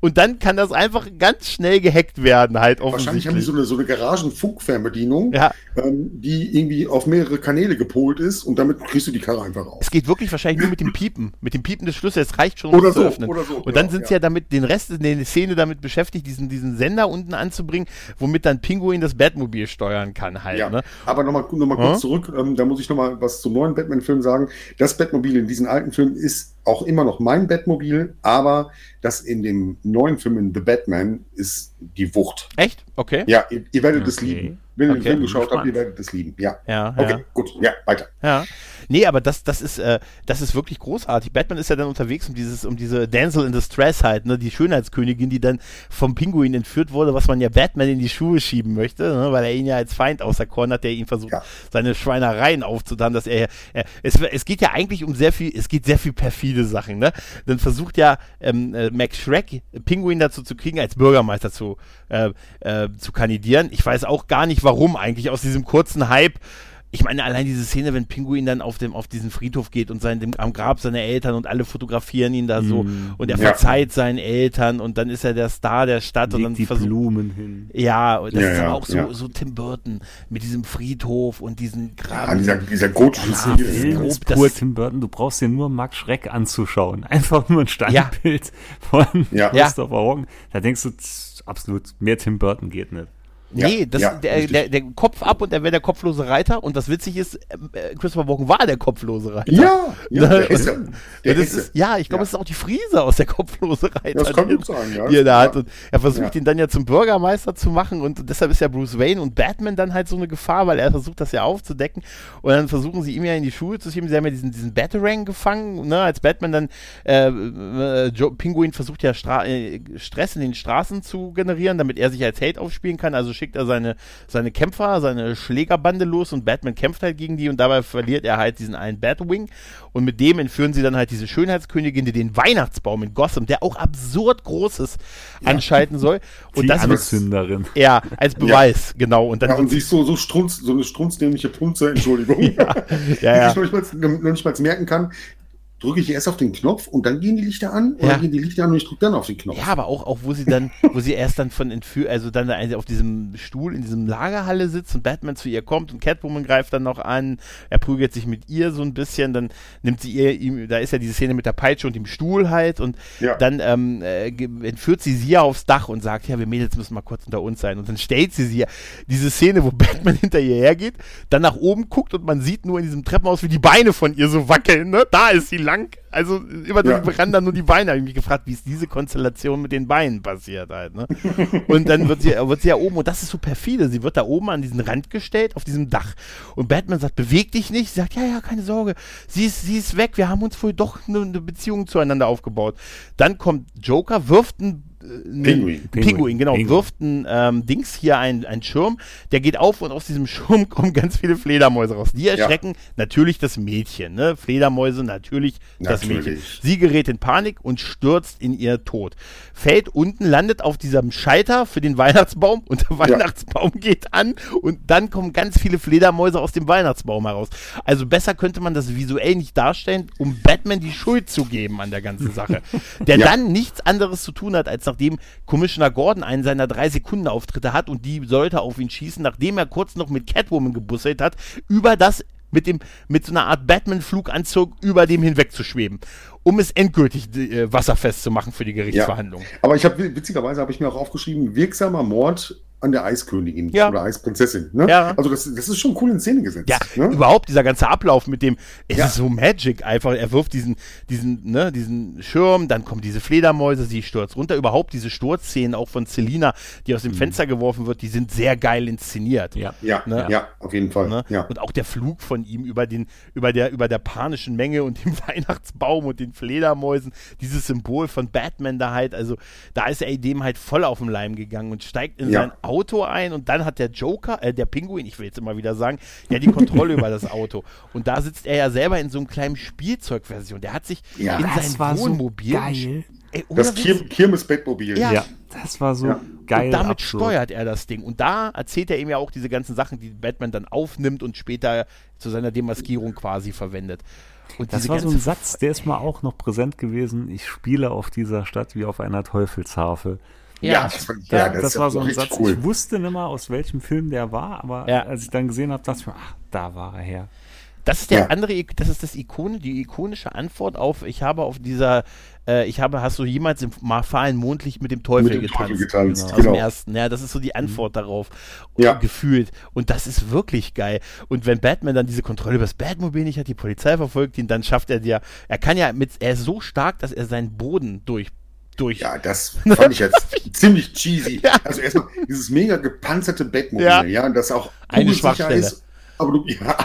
Und dann kann das einfach ganz schnell gehackt werden, halt Wahrscheinlich haben die offensichtlich. so eine, so eine Garagenfunkfernbedienung, Ja. ähm, die irgendwie auf mehrere Kanäle gepolt ist und damit kriegst du die Karre einfach raus. Es geht wirklich wahrscheinlich nur mit dem Piepen, mit dem Piepen des Schlüssels. Es reicht schon, um Oder es zu so, öffnen. oder so, und dann ja, sind sie ja. ja damit, den Rest in der Szene damit beschäftigt, diesen, diesen Sender unten anzubringen, womit dann Pinguin das Batmobil steuern kann halt. Ja, Ne? aber nochmal noch mal kurz Ja? zurück, ähm, da muss ich nochmal was zum neuen Batman-Film sagen. Das Batmobil in diesen alten Filmen ist auch immer noch mein Batmobil, aber das in dem neuen Film in The Batman ist die Wucht. Echt? Okay. Ja, ihr, ihr werdet es Okay. lieben. Wenn ihr Okay. den Film geschaut habt, ihr werdet es lieben. Ja. Ja, Okay, ja. gut. Ja, weiter. Ja. Nee, aber das, das ist, äh, das ist wirklich großartig. Batman ist ja dann unterwegs um dieses, um diese Damsel in Distress halt, ne, die Schönheitskönigin, die dann vom Pinguin entführt wurde, was man ja Batman in die Schuhe schieben möchte, ne, weil er ihn ja als Feind auserkoren hat, der ihn versucht, Ja. seine Schweinereien aufzutan, dass er, er es, es geht ja eigentlich um sehr viel, es geht sehr viel perfide Sachen, ne? Dann versucht ja ähm, äh, Max Shrek Pinguin dazu zu kriegen, als Bürgermeister zu, äh, äh, zu kandidieren. Ich weiß auch gar nicht, warum eigentlich aus diesem kurzen Hype. Ich meine, allein diese Szene, wenn Pinguin dann auf dem auf diesen Friedhof geht und sein, dem, am Grab seiner Eltern und alle fotografieren ihn da so Mm. und er Ja. verzeiht seinen Eltern und dann ist er der Star der Stadt und dann Legt die versucht Blumen hin. ja, und das Ja, ist ja, aber auch so, ja. so Tim Burton mit diesem Friedhof und diesen Ja, Graben. dieser, dieser gotische Ja, Stil. Film. Ist das- pur Tim Burton. Du brauchst dir nur Max Schreck anzuschauen. Einfach nur ein Standbild von Ja. Christopher Walken. Da denkst du, absolut, mehr Tim Burton geht nicht. Nee, das, ja, der, der, der Kopf ab und er wäre der kopflose Reiter. Und das witzig ist, äh, Christopher Walken war der kopflose Reiter. Ja, ja, der ist ja, der ist ist, ja, ich glaube, Ja. es ist auch die Friese aus der kopflose Reiter. Das kann gut sein, ja. Die er da hat. Ja. Und er versucht Ja. ihn dann ja zum Bürgermeister zu machen und deshalb ist ja Bruce Wayne und Batman dann halt so eine Gefahr, weil er versucht, das ja aufzudecken. Und dann versuchen sie ihm ja in die Schuhe zu schieben. Sie haben ja diesen, diesen Batarang gefangen, ne, als Batman dann äh, äh, Joe, Pinguin versucht ja Stra äh, Stress in den Straßen zu generieren, damit er sich als Held aufspielen kann. Also schickt er seine, seine Kämpfer, seine Schlägerbande los und Batman kämpft halt gegen die und dabei verliert er halt diesen einen Batwing. Und mit dem entführen sie dann halt diese Schönheitskönigin, die den Weihnachtsbaum in Gotham, der auch absurd groß ist, anschalten soll. Und die das wird Anzünderin. ja, als Beweis, genau. Und dann Ja, und wird sie ist so, so, strunz, so eine strunzdämliche Punze, Entschuldigung, ja, die ja. ich noch nicht, mal, noch nicht mal merken kann. Drücke ich erst auf den Knopf und dann gehen die Lichter an oder Ja. gehen die Lichter an und ich drücke dann auf den Knopf. Ja, aber auch, auch wo sie dann, wo sie erst dann von entführt, also dann da auf diesem Stuhl in diesem Lagerhalle sitzt und Batman zu ihr kommt und Catwoman greift dann noch an, er prügelt sich mit ihr so ein bisschen, dann nimmt sie ihr, ihm, da ist ja diese Szene mit der Peitsche und dem Stuhl halt und Ja. dann ähm, äh, entführt sie sie ja aufs Dach und sagt, ja, wir Mädels müssen mal kurz unter uns sein und dann stellt sie sie ja, diese Szene, wo Batman hinter ihr hergeht, dann nach oben guckt und man sieht nur in diesem Treppenhaus, wie die Beine von ihr so wackeln, ne? Da ist sie lang, also immer Ja. ja. ran dann nur die Beine. Habe ich mich gefragt, wie ist diese Konstellation mit den Beinen passiert halt. Ne? Und dann wird sie, wird sie ja oben, und das ist so perfide, sie wird da oben an diesen Rand gestellt, auf diesem Dach. Und Batman sagt, beweg dich nicht. Sie sagt, ja, ja, keine Sorge, sie ist, sie ist weg, wir haben uns wohl doch eine, eine Beziehung zueinander aufgebaut. Dann kommt Joker, wirft ein einen Pinguin. Pinguin, genau, Pinguin. wirft ein ähm, Dings hier ein, ein Schirm, der geht auf und aus diesem Schirm kommen ganz viele Fledermäuse raus. Die erschrecken natürlich das Mädchen, ne? Fledermäuse natürlich, das Natürlich. Mädchen. Sie gerät in Panik und stürzt in ihr Tod. Fällt unten, landet auf diesem Scheiter für den Weihnachtsbaum und der Weihnachtsbaum geht an und dann kommen ganz viele Fledermäuse aus dem Weihnachtsbaum heraus. Also besser könnte man das visuell nicht darstellen, um Batman die Schuld zu geben an der ganzen Sache. Der Ja. dann nichts anderes zu tun hat, als nachdem Commissioner Gordon einen seiner drei Sekunden Auftritte hat und die sollte auf ihn schießen, nachdem er kurz noch mit Catwoman gebusselt hat, über das mit dem mit so einer Art Batman-Fluganzug über dem hinweg zu schweben, um es endgültig äh, wasserfest zu machen für die Gerichtsverhandlung. Aber ich habe witzigerweise habe ich mir auch aufgeschrieben, wirksamer Mord an der Eiskönigin Ja. oder Eisprinzessin. Ne? Ja. Also das, das ist schon cool in Szene gesetzt. Ja, ne? überhaupt dieser ganze Ablauf mit dem, es Ja. ist so Magic einfach. Er wirft diesen, diesen, ne, diesen Schirm, dann kommen diese Fledermäuse, sie stürzt runter. Überhaupt diese Sturzszenen auch von Selina, die aus dem Fenster geworfen wird, die sind sehr geil inszeniert. Ja. ja, Ne? ja, auf jeden Fall. Ne? Ja. Und auch der Flug von ihm über den, über der, über der panischen Menge und dem Weihnachtsbaum und den Fledermäusen, dieses Symbol von Batman da halt, also da ist er dem halt voll auf den Leim gegangen und steigt in Ja. sein Auto ein und dann hat der Joker, äh, der Pinguin, ich will jetzt immer wieder sagen, ja die Kontrolle über das Auto. Und da sitzt er ja selber in so einem kleinen Spielzeugversion. Der hat sich Ja, in das sein war so Wohnmobil. geil. Ey, Das Kirmes-Bettmobil. Ja. Ja, das war so Ja. geil. und damit absurd. steuert er das Ding. Und da erzählt er ihm ja auch diese ganzen Sachen, die Batman dann aufnimmt und später zu seiner Demaskierung quasi verwendet. Und Das war so ein ganze- Satz, der ist mal auch noch präsent gewesen. Ich spiele auf dieser Stadt wie auf einer Teufelsharfe. Ja, das, fand ich- ja, das, ist war so ein Satz. cool. Ich wusste nicht mal, aus welchem Film der war, aber Ja. als ich dann gesehen habe, dachte ich mir, ach, da war er her. Das ist der Ja. andere, das ist das Ikone, die ikonische Antwort auf, ich habe auf dieser, äh, ich habe, hast du jemals im ma- fahlen Mondlicht mit dem Teufel Mit dem getanzt? Teufel getanzt, Aus genau. dem ersten, ja, das ist so die Antwort darauf. Ja. Gefühlt. Und das ist wirklich geil. Und wenn Batman dann diese Kontrolle über das Batmobil nicht hat, die Polizei verfolgt ihn, dann schafft er ja, er kann ja mit, er ist so stark, dass er seinen Boden durch, durch, Ja, das fand ich jetzt ziemlich cheesy. Ja. Also erstmal dieses mega gepanzerte Bettmobil, Ja. ja, das auch Eine Schwachstelle. Aber du, ja,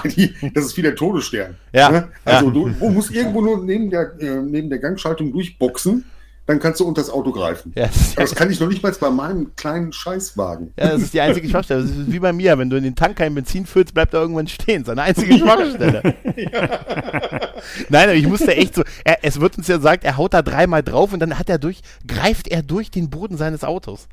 das ist wie der Todesstern. Ja, Ne? Also ja. du, du musst irgendwo nur neben der, äh, neben der Gangschaltung durchboxen, dann kannst du unter das Auto greifen. ja, das Das kann ich noch nicht mal bei meinem kleinen Scheißwagen. Ja, das ist die einzige Schwachstelle. Das ist wie bei mir, wenn du in den Tank kein Benzin füllst, bleibt er irgendwann stehen. Seine einzige Schwachstelle. Nein, aber ich musste echt so, er, es wird uns ja gesagt, er haut da dreimal drauf und dann hat er durch, greift er durch den Boden seines Autos.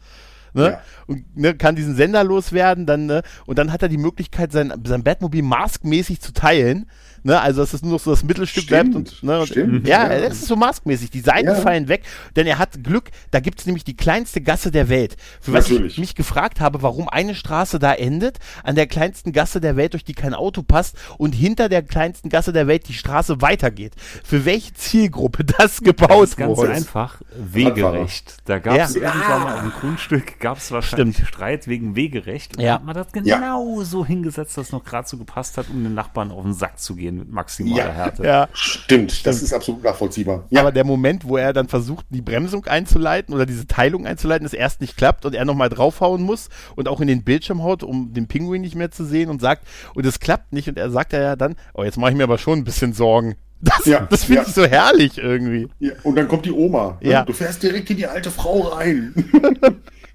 Ne? Ja. Und ne, kann diesen Sender loswerden, dann, ne, und dann hat er die Möglichkeit, sein, sein Batmobil maskmäßig zu teilen. Ne? Also dass es nur noch so das Mittelstück Stimmt, bleibt und, ne? und stimmt, ja, ja. es ist so maskmäßig. Die Seiten Ja. fallen weg, denn er hat Glück. Da gibt es nämlich die kleinste Gasse der Welt. Für was Natürlich. ich mich gefragt habe, warum eine Straße da endet, an der kleinsten Gasse der Welt, durch die kein Auto passt, und hinter der kleinsten Gasse der Welt die Straße weitergeht. Für welche Zielgruppe das gebaut Das ist ganz wurde? einfach wegerecht. Da gab es Ja. irgendwann mal im Grundstück, gab es wahrscheinlich Stimmt. Streit wegen Wegerecht. Und Ja. da hat man das Ja. genau so hingesetzt, dass es noch gerade so gepasst hat, um den Nachbarn auf den Sack zu gehen mit maximaler Ja. Härte. Ja. Stimmt, das ist absolut nachvollziehbar. Ja, Aber der Moment, wo er dann versucht, die Bremsung einzuleiten oder diese Teilung einzuleiten, das erst nicht klappt und er nochmal draufhauen muss und auch in den Bildschirm haut, um den Pinguin nicht mehr zu sehen und sagt, und es klappt nicht und er sagt ja dann, oh, jetzt mache ich mir aber schon ein bisschen Sorgen. Das, Ja, das finde ja. ich so herrlich irgendwie. ja, und dann kommt die Oma. ne? Ja. Du fährst direkt in die alte Frau rein.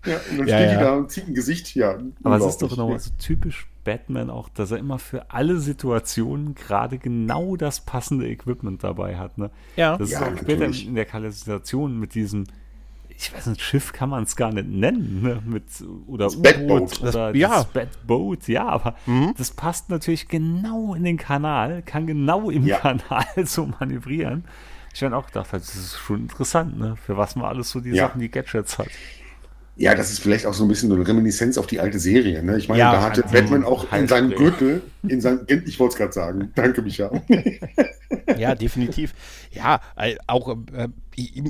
ja, und dann Ja, steht ja. die da und zieht ein Gesicht. Ja, Aber es ist doch nochmal so typisch Batman auch, dass er immer für alle Situationen gerade genau das passende Equipment dabei hat. Ne? Ja. Das Ja, ist auch später natürlich. in der Kanalisation mit diesem, ich weiß nicht, Schiff kann man es gar nicht nennen, ne? Mit, oder Batboat. oder Das- ja. das Batboat, ja, aber das passt natürlich genau in den Kanal, kann genau im Ja. Kanal so manövrieren. Ich habe auch gedacht, das ist schon interessant, ne? für was man alles so die Ja. Sachen, die Gadgets hat. Ja, das ist vielleicht auch so ein bisschen so eine Reminiszenz auf die alte Serie. Ne? Ich meine, Ja, da hatte also Batman auch in seinem. Gürtel, in seinem, ich wollte es gerade sagen, danke Micha. Ja, definitiv. Ja, auch äh,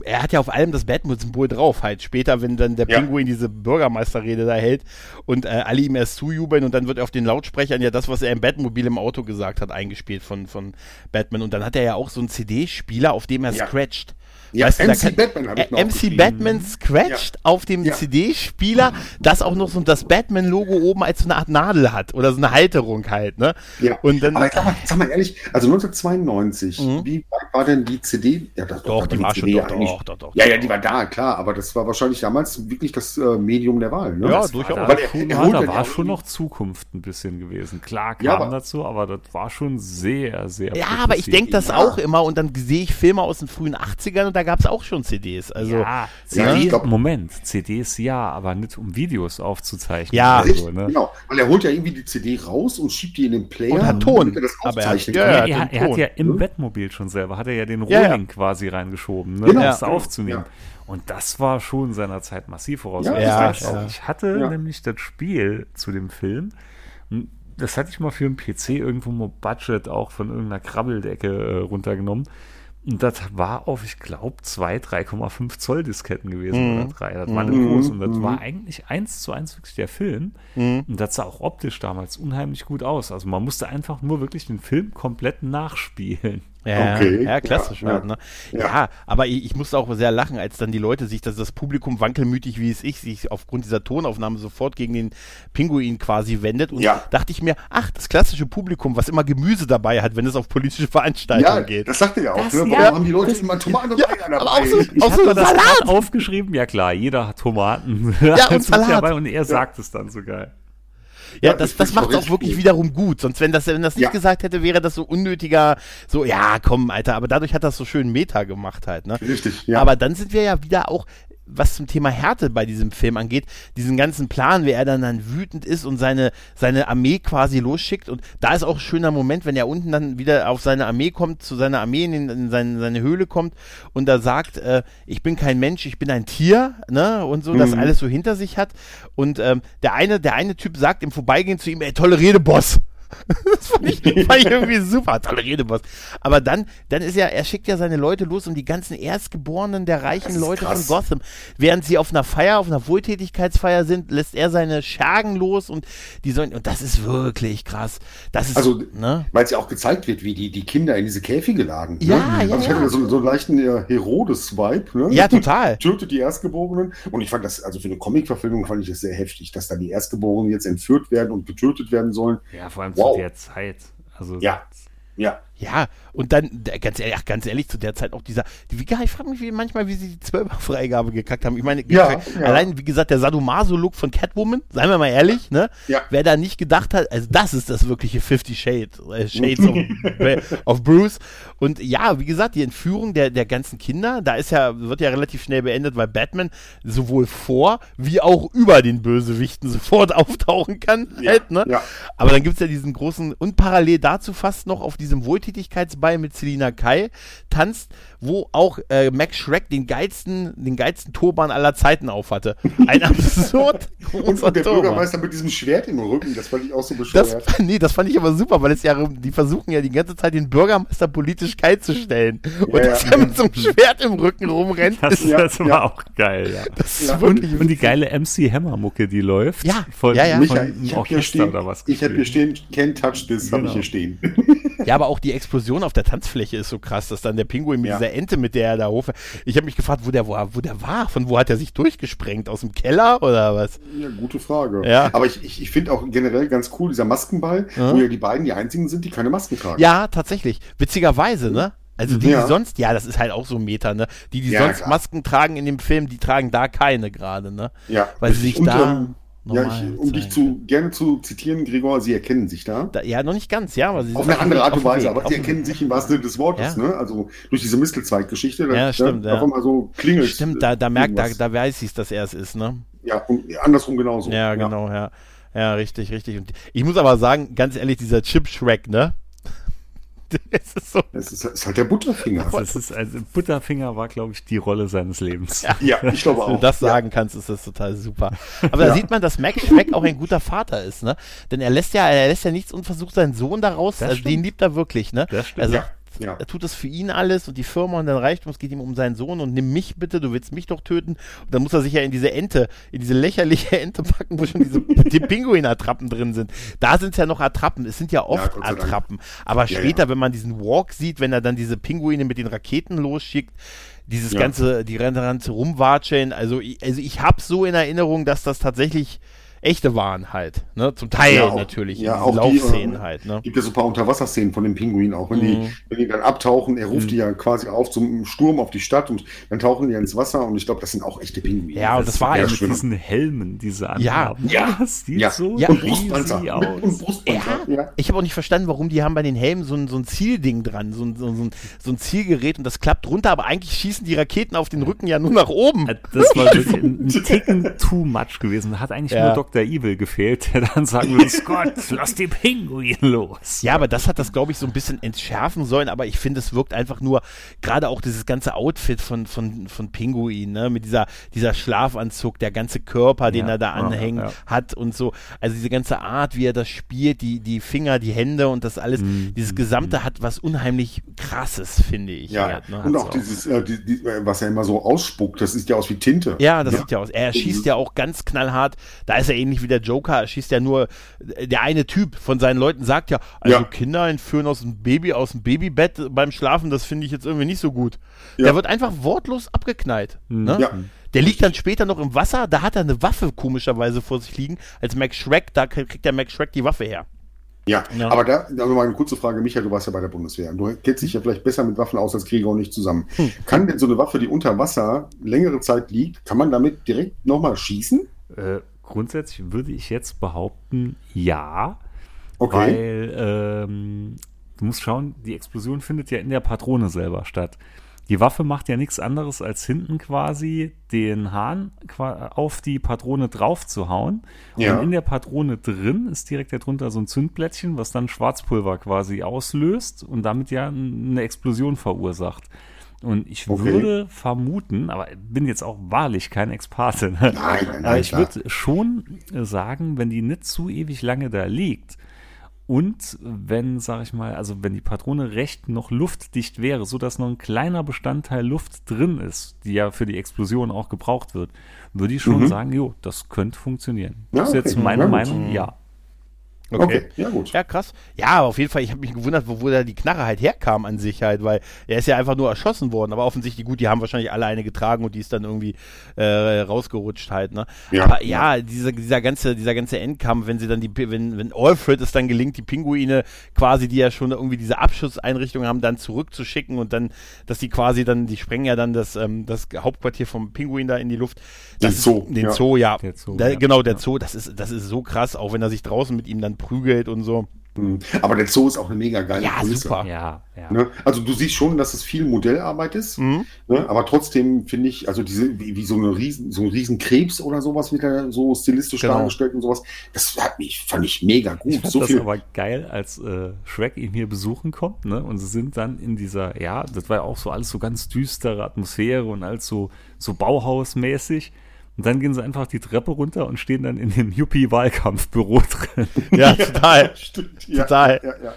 er hat ja auf allem das Batman-Symbol drauf, halt später, wenn dann der Ja. Pinguin diese Bürgermeisterrede da hält und äh, alle ihm erst zujubeln und dann wird auf den Lautsprechern ja das, was er im Batmobil im Auto gesagt hat, eingespielt von, von Batman. Und dann hat er ja auch so einen CD-Spieler, auf dem er Ja. scratcht. Ja, Weißt du, da MC kann- Batman habe ich mir Äh, auch MC. Batman scratcht auf dem Ja. CD-Spieler, das auch noch so das Batman-Logo oben als so eine Art Nadel hat oder so eine Halterung halt, ne? Ja, Und dann, aber sag mal, sag mal ehrlich, also 1992, Mhm. wie weit war denn die CD? Ja, das, Doch, da die die war schon- doch, eigentlich- doch, doch, doch, Ja, ja, doch. die war da, klar, aber das war wahrscheinlich damals wirklich das äh, Medium der Wahl. Ne? Ja, das durchaus. Da, Weil er- er ja, da war ja schon noch Zukunft ein bisschen gewesen. Klar kam Ja, aber- dazu, aber das war schon sehr, sehr Ja, aber ich denke das Ja. auch immer und dann sehe ich Filme aus den frühen 80ern und da gab es auch schon CDs. Also, ja, Ja, CD, ich glaub- Moment, CDs ja, aber nicht um Videos aufzuzeichnen. Ja. oder so, ne? Genau, weil er holt ja irgendwie die CD raus und schiebt die in den Player. Und hat Ton. er das Aber er hat- ja, ja. Ja, den er, er hat ja im ne? Bettmobil schon selber, hat er ja den Ja, ja. Rohling quasi reingeschoben, ne, Genau, um das genau, aufzunehmen. ja. Und das war schon seiner Zeit massiv voraus. Ja, ich, ja, ja. hatte Ja. nämlich das Spiel zu dem Film. und Das hatte ich mal für einen PC irgendwo mal Budget auch von irgendeiner Krabbeldecke äh, runtergenommen. Und das war auf, ich glaube, zwei 3,5 Zoll Disketten gewesen Mhm. oder drei. Das war nicht Mhm, groß. Und das mhm. war eigentlich eins zu eins wirklich der Film. Mhm. Und das sah auch optisch damals unheimlich gut aus. Also man musste einfach nur wirklich den Film komplett nachspielen. Ja, Okay, ja, klassisch ja, halt, ja. ne? Ja, aber ich, ich musste auch sehr lachen, als dann die Leute sich, dass das Publikum wankelmütig wie es ich, sich aufgrund dieser Tonaufnahme sofort gegen den Pinguin quasi wendet. Und Ja. dachte ich mir, ach, das klassische Publikum, was immer Gemüse dabei hat, wenn es auf politische Veranstaltungen Ja, geht. das sagt er ja auch. Das- ne? Warum ja, haben die Leute das- immer Tomaten und Ja, Eier dabei? aber auch so- Ich Auch so das Salat. aufgeschrieben. Ja klar, jeder hat Tomaten. Ja, und Salat. dabei und er sagt es dann so geil. Ja, Ja, das, das macht auch auch wirklich gut. wiederum gut. Sonst, wenn das, wenn das nicht Ja. gesagt hätte, wäre das so unnötiger, so, ja, komm, Alter, aber dadurch hat das so schön Meta gemacht halt, ne? Richtig, ja. Aber dann sind wir ja wieder auch, was zum Thema Härte bei diesem Film angeht, diesen ganzen Plan, wie er dann, dann wütend ist und seine, seine Armee quasi losschickt. Und da ist auch ein schöner Moment, wenn er unten dann wieder auf seine Armee kommt, zu seiner Armee in, den- in seine, seine Höhle kommt und da sagt, äh, ich bin kein Mensch, ich bin ein Tier, ne? Und so, das Mhm. alles so hinter sich hat. Und ähm, der eine, der eine Typ sagt im Vorbeigehen zu ihm, ey, tolle Rede, Boss. Das fand ich, fand ich irgendwie super, tolle Rede, Boss. Aber dann, dann ist ja, er schickt ja seine Leute los, um die ganzen Erstgeborenen der reichen Leute krass. von Gotham. Während sie auf einer Feier, auf einer Wohltätigkeitsfeier sind, lässt er seine Schergen los und die sollen, und das ist wirklich krass. Das ist, Also, ne? Weil es ja auch gezeigt wird, wie die, die Kinder in diese Käfige lagen. Ja, ne? ja, Also ich ja. hatte so, so einen leichten äh, Herodes-Vibe. Ne? Ja, total. Tötet die Erstgeborenen. Und ich fand das, also für eine Comic-Verfilmung fand ich das sehr heftig, dass dann die Erstgeborenen jetzt entführt werden und getötet werden sollen. Ja, vor allem Wow. zu der Zeit. Also Ja. Ja. Ja, und dann, ganz ehrlich, ach, ganz ehrlich, zu der Zeit auch dieser, die, wie, ich frage mich wie, manchmal, wie sie die 12er Freigabe gekackt haben. Ich meine, Ja, allein, ja. wie gesagt, der Sadomaso-Look von Catwoman, seien wir mal ehrlich, ne? Ja. Wer da nicht gedacht hat, also das ist das wirkliche 50 Shades, äh, Shades of, of Bruce. Und ja, wie gesagt, die Entführung der, der ganzen Kinder, da ist ja, wird ja relativ schnell beendet, weil Batman sowohl vor wie auch über den Bösewichten sofort auftauchen kann. Halt, ne? Aber dann gibt es ja diesen großen, und parallel dazu fast noch auf diesem Wohltätigkeitsball mit Selina Kai tanzt, wo auch äh, Max Schreck den geilsten, den geilsten Turban aller Zeiten aufhatte. Ein absurd Und, großer und der Turban. Bürgermeister mit diesem Schwert im Rücken, das fand ich auch so Das, bescheuert. nee, das fand ich aber super, weil es ja, die versuchen ja die ganze Zeit den Bürgermeister politisch kalt zu stellen. Und Ja, dass ja. er mit so einem Schwert im Rücken rumrennt, Das, Ja, das war ja. auch geil, ja. das ist Ja. wirklich Und die geile MC Hammer Mucke, die läuft. Ja, von, ja, ja. von Michael, ich habe hier stehen, ich habe hier stehen, can't touch this, habe Genau. ich hier stehen. Ja, aber auch die Explosion auf der Tanzfläche ist so krass, dass dann der Pinguin mit Ja. dieser Ente, mit der er da hoch. Ich habe mich gefragt, wo der war, wo der war. Von wo hat er sich durchgesprengt? Aus dem Keller oder was? Ja, gute Frage. Ja. Aber ich, ich, ich finde auch generell ganz cool, dieser Maskenball, Ja. wo ja die beiden die einzigen sind, die keine Masken tragen. Ja, tatsächlich. Witzigerweise, ne? Also die, Ja. die sonst, ja, das ist halt auch so ein Meter, ne? Die, die Ja, sonst klar. Masken tragen in dem Film, die tragen da keine gerade, ne? Ja. Weil sie sich da ähm, ja, ich, um dich zu, gerne zu zitieren, Gregor, sie erkennen sich da. Da, ja, noch nicht ganz, ja. Aber sie Auf eine andere Art und Weise, aber sie erkennen sich im wahrsten Sinne des Wortes, Ja. ne? Also durch diese Mistelzweig-Geschichte, da- Ja, stimmt, da, ja. auf einmal so klingelt. Stimmt, da, da merkt, da, da weiß ich, dass er es ist, ne? Ja, und andersrum genauso. Ja, genau, ja. Ja, richtig, richtig. Und ich muss aber sagen, ganz ehrlich, dieser Chip Shrek, ne? Es ist so. Es ist, ist halt der Butterfinger. Das ist, also Butterfinger war, glaube ich, die Rolle seines Lebens. Ja, ich glaube Wenn auch. du das ja. sagen kannst, ist das total super. Aber da Ja. sieht man, dass Max Schreck auch ein guter Vater ist, ne? Denn er lässt ja, er lässt ja nichts unversucht seinen Sohn daraus, Das also stimmt. den liebt er wirklich, ne? Das stimmt. Er sagt, Ja, ja. er tut das für ihn alles und die Firma und dann reicht es geht ihm um seinen Sohn und nimm mich bitte, du willst mich doch töten. Und dann muss er sich ja in diese Ente, in diese lächerliche Ente packen, wo schon diese die Pinguin-Attrappen drin sind. Da sind es ja noch Attrappen, es sind ja oft Dank. Attrappen. Aber Ja, später, ja. wenn man diesen Walk sieht, wenn er dann diese Pinguine mit den Raketen losschickt, dieses Ja. ganze, die rennen dann rumwatscheln, also ich, also ich habe so in Erinnerung, dass das tatsächlich echte waren halt, ne? Zum Teil Ja, auch- natürlich, ja, auch die, Laufszenen äh, halt, ne? Gibt ja so ein paar Unterwasserszenen von den Pinguinen auch. Wenn, die, Mhm. wenn die dann abtauchen, er ruft die ja quasi auf zum Sturm auf die Stadt und dann tauchen die ins Wasser und ich glaube, das sind auch echte Pinguine. Ja, und das war ja ja mit schwimmen. diesen Helmen, diese Ja. anhaben. Ja. Das sieht Ja. so Ja. und Brustpanzer. aus. Mit, und Brustpanzer. Ja. Ich habe auch nicht verstanden, warum die haben bei den Helmen so ein, so ein Zielding dran, so ein, so, ein, so ein Zielgerät und das klappt runter, aber eigentlich schießen die Raketen auf den Rücken ja nur nach oben. Das war wirklich ein, ein Ticken too much gewesen. Hat eigentlich Ja. nur Dr. Evil gefehlt, der dann sagen würde, Scott, lass die Pinguin los. Ja, aber das hat das, glaube ich, so ein bisschen entschärfen sollen, aber ich finde, es wirkt einfach nur, gerade auch dieses ganze Outfit von, von, von Pinguin, ne, mit dieser, dieser Schlafanzug, der ganze Körper, den Ja, er da ja, anhängen ja. hat und so, also diese ganze Art, wie er das spielt, die, die Finger, die Hände und das alles, Mhm. dieses Gesamte hat was unheimlich krasses, finde ich. Ja, halt, ne? und Hat's auch dieses, äh, die, die, was er immer so ausspuckt, das sieht ja aus wie Tinte. Ja, das sieht ja aus. Er schießt ja auch ganz knallhart. Da ist er ähnlich wie der Joker. Er schießt ja nur, der eine Typ von seinen Leuten sagt ja, also Ja. Kinder entführen aus dem Baby, aus dem Babybett beim Schlafen, das finde ich jetzt irgendwie nicht so gut. Ja. Der wird einfach wortlos abgeknallt. Ne? Ja. Der liegt dann später noch im Wasser, da hat er eine Waffe komischerweise vor sich liegen. Als Max Shrek, da kriegt der Max Shrek die Waffe her. Ja, Ja. aber da, noch mal eine kurze Frage, Michael, du warst ja bei der Bundeswehr. Du kennst dich ja vielleicht besser mit Waffen aus als Gregor und nicht zusammen. Hm. Kann denn so eine Waffe, die unter Wasser längere Zeit liegt, kann man damit direkt nochmal schießen? Äh, grundsätzlich würde ich jetzt behaupten, ja. Okay. Weil ähm, du musst schauen, die Explosion findet ja in der Patrone selber statt. Die Waffe macht ja nichts anderes, als hinten quasi den Hahn auf die Patrone drauf zu hauen. Ja. Und in der Patrone drin ist direkt darunter so ein Zündplättchen, was dann Schwarzpulver quasi auslöst und damit ja eine Explosion verursacht. Und ich Okay. würde vermuten, aber bin jetzt auch wahrlich kein Experte, ne? Nein, nein, nein, aber ich würde schon äh, sagen, wenn die nicht zu ewig lange da liegt und wenn, sag ich mal, also wenn die Patrone recht noch luftdicht wäre, so dass noch ein kleiner Bestandteil Luft drin ist, die ja für die Explosion auch gebraucht wird, würde ich schon Mhm. sagen, jo, das könnte funktionieren. Ja, das ist jetzt okay. meine Ja. Meinung, ja. Okay. Okay, ja gut. Ja, krass. Ja, aber auf jeden Fall, ich habe mich gewundert, wo, wo da die Knarre halt herkam an sich halt, weil er ist ja einfach nur erschossen worden, aber offensichtlich, gut, die haben wahrscheinlich alle eine getragen und die ist dann irgendwie äh, rausgerutscht halt, ne? Ja, aber ja, Dieser, dieser ganze, dieser ganze Endkampf, wenn sie dann die, wenn, wenn Alfred es dann gelingt, die Pinguine quasi, die ja schon irgendwie diese Abschusseinrichtung haben, dann zurückzuschicken und dann, dass die quasi dann, die sprengen ja dann das, ähm, das Hauptquartier vom Pinguin da in die Luft. Den Das Zoo, Ist, den ja. Zoo, ja. Der Zoo, da, ja. Genau, der Ja. Zoo, das ist, das ist so krass, auch wenn er sich draußen mit ihm dann prügelt und so. Mhm. Aber der Zoo ist auch eine mega geile Ja, Kulisse. super. Ja, ja. Ne? Also du siehst schon, dass es viel Modellarbeit ist, Mhm. ne? aber trotzdem finde ich, also diese, wie, wie so, eine riesen, so ein Riesenkrebs oder sowas wieder so stilistisch Genau. dargestellt und sowas, das hat mich, fand ich mega gut. Ich fand so das viel, aber geil, als äh, Shrek ihn hier besuchen kommt, ne? Und sie sind dann in dieser, ja, das war ja auch so alles so ganz düstere Atmosphäre und alles so, so Bauhausmäßig. Und dann gehen sie einfach die Treppe runter und stehen dann in dem Yuppie-Wahlkampfbüro drin. Ja, total. Stimmt, ja, Total. Ja, ja.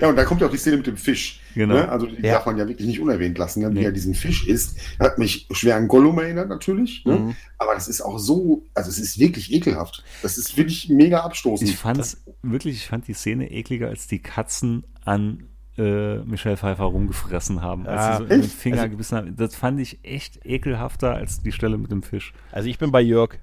ja, und da kommt ja auch die Szene mit dem Fisch. Genau. Ne? Also die Ja. darf man ja wirklich nicht unerwähnt lassen, ne? wie Nee. er diesen Fisch isst. Hat mich schwer an Gollum erinnert natürlich. Ne? Mhm. Aber das ist auch so, also es ist wirklich ekelhaft. Das ist wirklich mega abstoßend. Ich fand's wirklich, ich fand die Szene ekliger, als die Katzen an äh, Michelle Pfeiffer rumgefressen haben, als Ah, sie so in den? Finger Also- gebissen haben. Das fand ich echt ekelhafter als die Stelle mit dem Fisch. Also ich bin bei Jörg.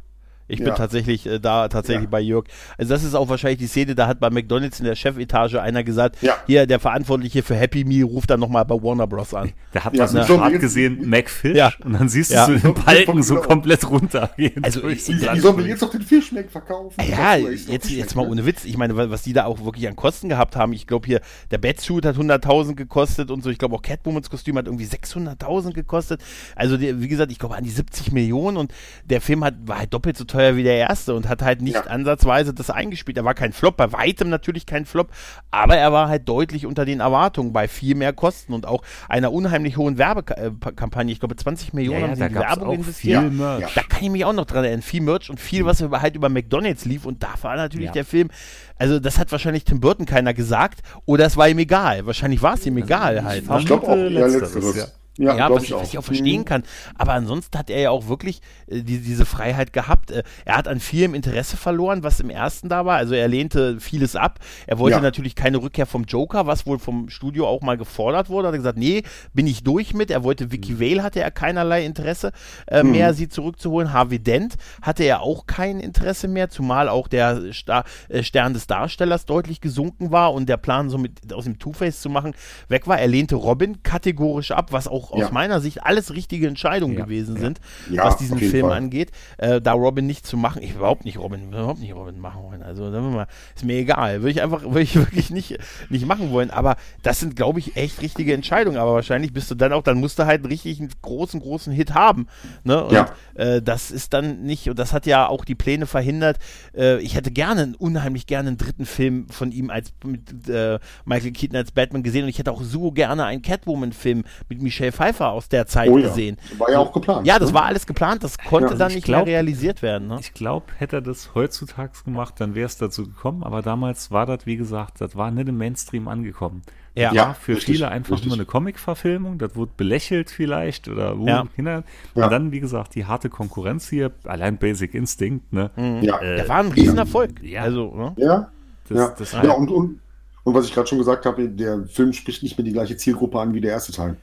Ich bin Ja. tatsächlich äh, da tatsächlich Ja. bei Jörg. Also das ist auch wahrscheinlich die Szene, da hat bei McDonalds in der Chefetage einer gesagt, Ja. hier der Verantwortliche für Happy Meal ruft dann nochmal bei Warner Bros. an. Der hat im so, jetzt- gesehen, McFish, Ja. und dann siehst du so den Balken so komplett runtergehen. Also ich- die Wie, sollen wir jetzt noch den Fischmeck verkaufen? Ja, jetzt, jetzt mal ne? ohne Witz. Ich meine, wa- was die da auch wirklich an Kosten gehabt haben. Ich glaube hier, der Batsuit hat 100.000 gekostet und so. Ich glaube auch Catwomans Kostüm hat irgendwie 600.000 gekostet. Also die, wie gesagt, ich glaube an die 70 Millionen und der Film hat, war halt doppelt so teuer wie der erste und hat halt nicht Ja. ansatzweise das eingespielt. Er war kein Flop, bei weitem natürlich kein Flop, aber er war halt deutlich unter den Erwartungen bei viel mehr Kosten und auch einer unheimlich hohen Werbekampagne. Ich glaube 20 Millionen ja, ja, haben sie da in Werbung investiert. viel Merch. Ja. Da kann ich mich auch noch dran erinnern. Viel Merch und viel, was über, halt über McDonalds lief. Und da war natürlich Ja. der Film. Also, das hat wahrscheinlich Tim Burton keiner gesagt. Oder es war ihm egal. Wahrscheinlich war es ihm egal halt. fand- Ne? Ich glaube auch, ja, Letzteres, letzteres. Ja. Ja, was ich, was ich auch verstehen Mhm. kann. Aber ansonsten hat er ja auch wirklich äh, die, diese Freiheit gehabt. Äh, er hat an vielem Interesse verloren, was im ersten da war. Also er lehnte vieles ab. Er wollte Ja. natürlich keine Rückkehr vom Joker, was wohl vom Studio auch mal gefordert wurde. Hat er gesagt, nee, bin ich durch mit. Er wollte Vicky Vale, hatte er keinerlei Interesse äh, Mhm. mehr, sie zurückzuholen. Harvey Dent hatte er auch kein Interesse mehr, zumal auch der Star, äh, Stern des Darstellers deutlich gesunken war und der Plan, so mit aus dem Two-Face zu machen, weg war. Er lehnte Robin kategorisch ab, was auch aus Ja. meiner Sicht alles richtige Entscheidungen Ja, gewesen sind, was diesen Film Fall. angeht. Äh, da Robin nicht zu machen, ich überhaupt nicht Robin, überhaupt nicht Robin machen wollen. Also sagen wir mal, ist mir egal. Würde ich einfach, würde ich wirklich nicht, nicht machen wollen. Aber das sind, glaube ich, echt richtige Entscheidungen. Aber wahrscheinlich bist du dann auch, dann musst du halt einen richtigen großen, großen Hit haben. Ne? Und Ja. äh, das ist dann nicht, und das hat ja auch die Pläne verhindert. Äh, ich hätte gerne, unheimlich gerne einen dritten Film von ihm als mit äh, Michael Keaton als Batman gesehen und ich hätte auch so gerne einen Catwoman-Film mit Michelle Pfeiffer aus der Zeit Oh ja. gesehen. War ja auch geplant. Ja, das ne? war alles geplant, das konnte Ja, dann ich nicht glaub- mehr realisiert werden. Ne? Ich glaube, hätte er das heutzutage gemacht, dann wäre es dazu gekommen. Aber damals war das, wie gesagt, das war nicht im Mainstream angekommen. Ja. Ja, war für richtig, viele einfach richtig. nur eine Comic-Verfilmung. Das wurde belächelt vielleicht oder wo Ja. Kinder. Ja. Und dann, wie gesagt, die harte Konkurrenz hier. Allein Basic Instinct, ne? Ja, Äh, Der war ein Riesenerfolg. Ja. Also, ne? ja, Das, ja. das ja und, und, und was ich gerade schon gesagt habe, der Film spricht nicht mehr die gleiche Zielgruppe an wie der erste Teil.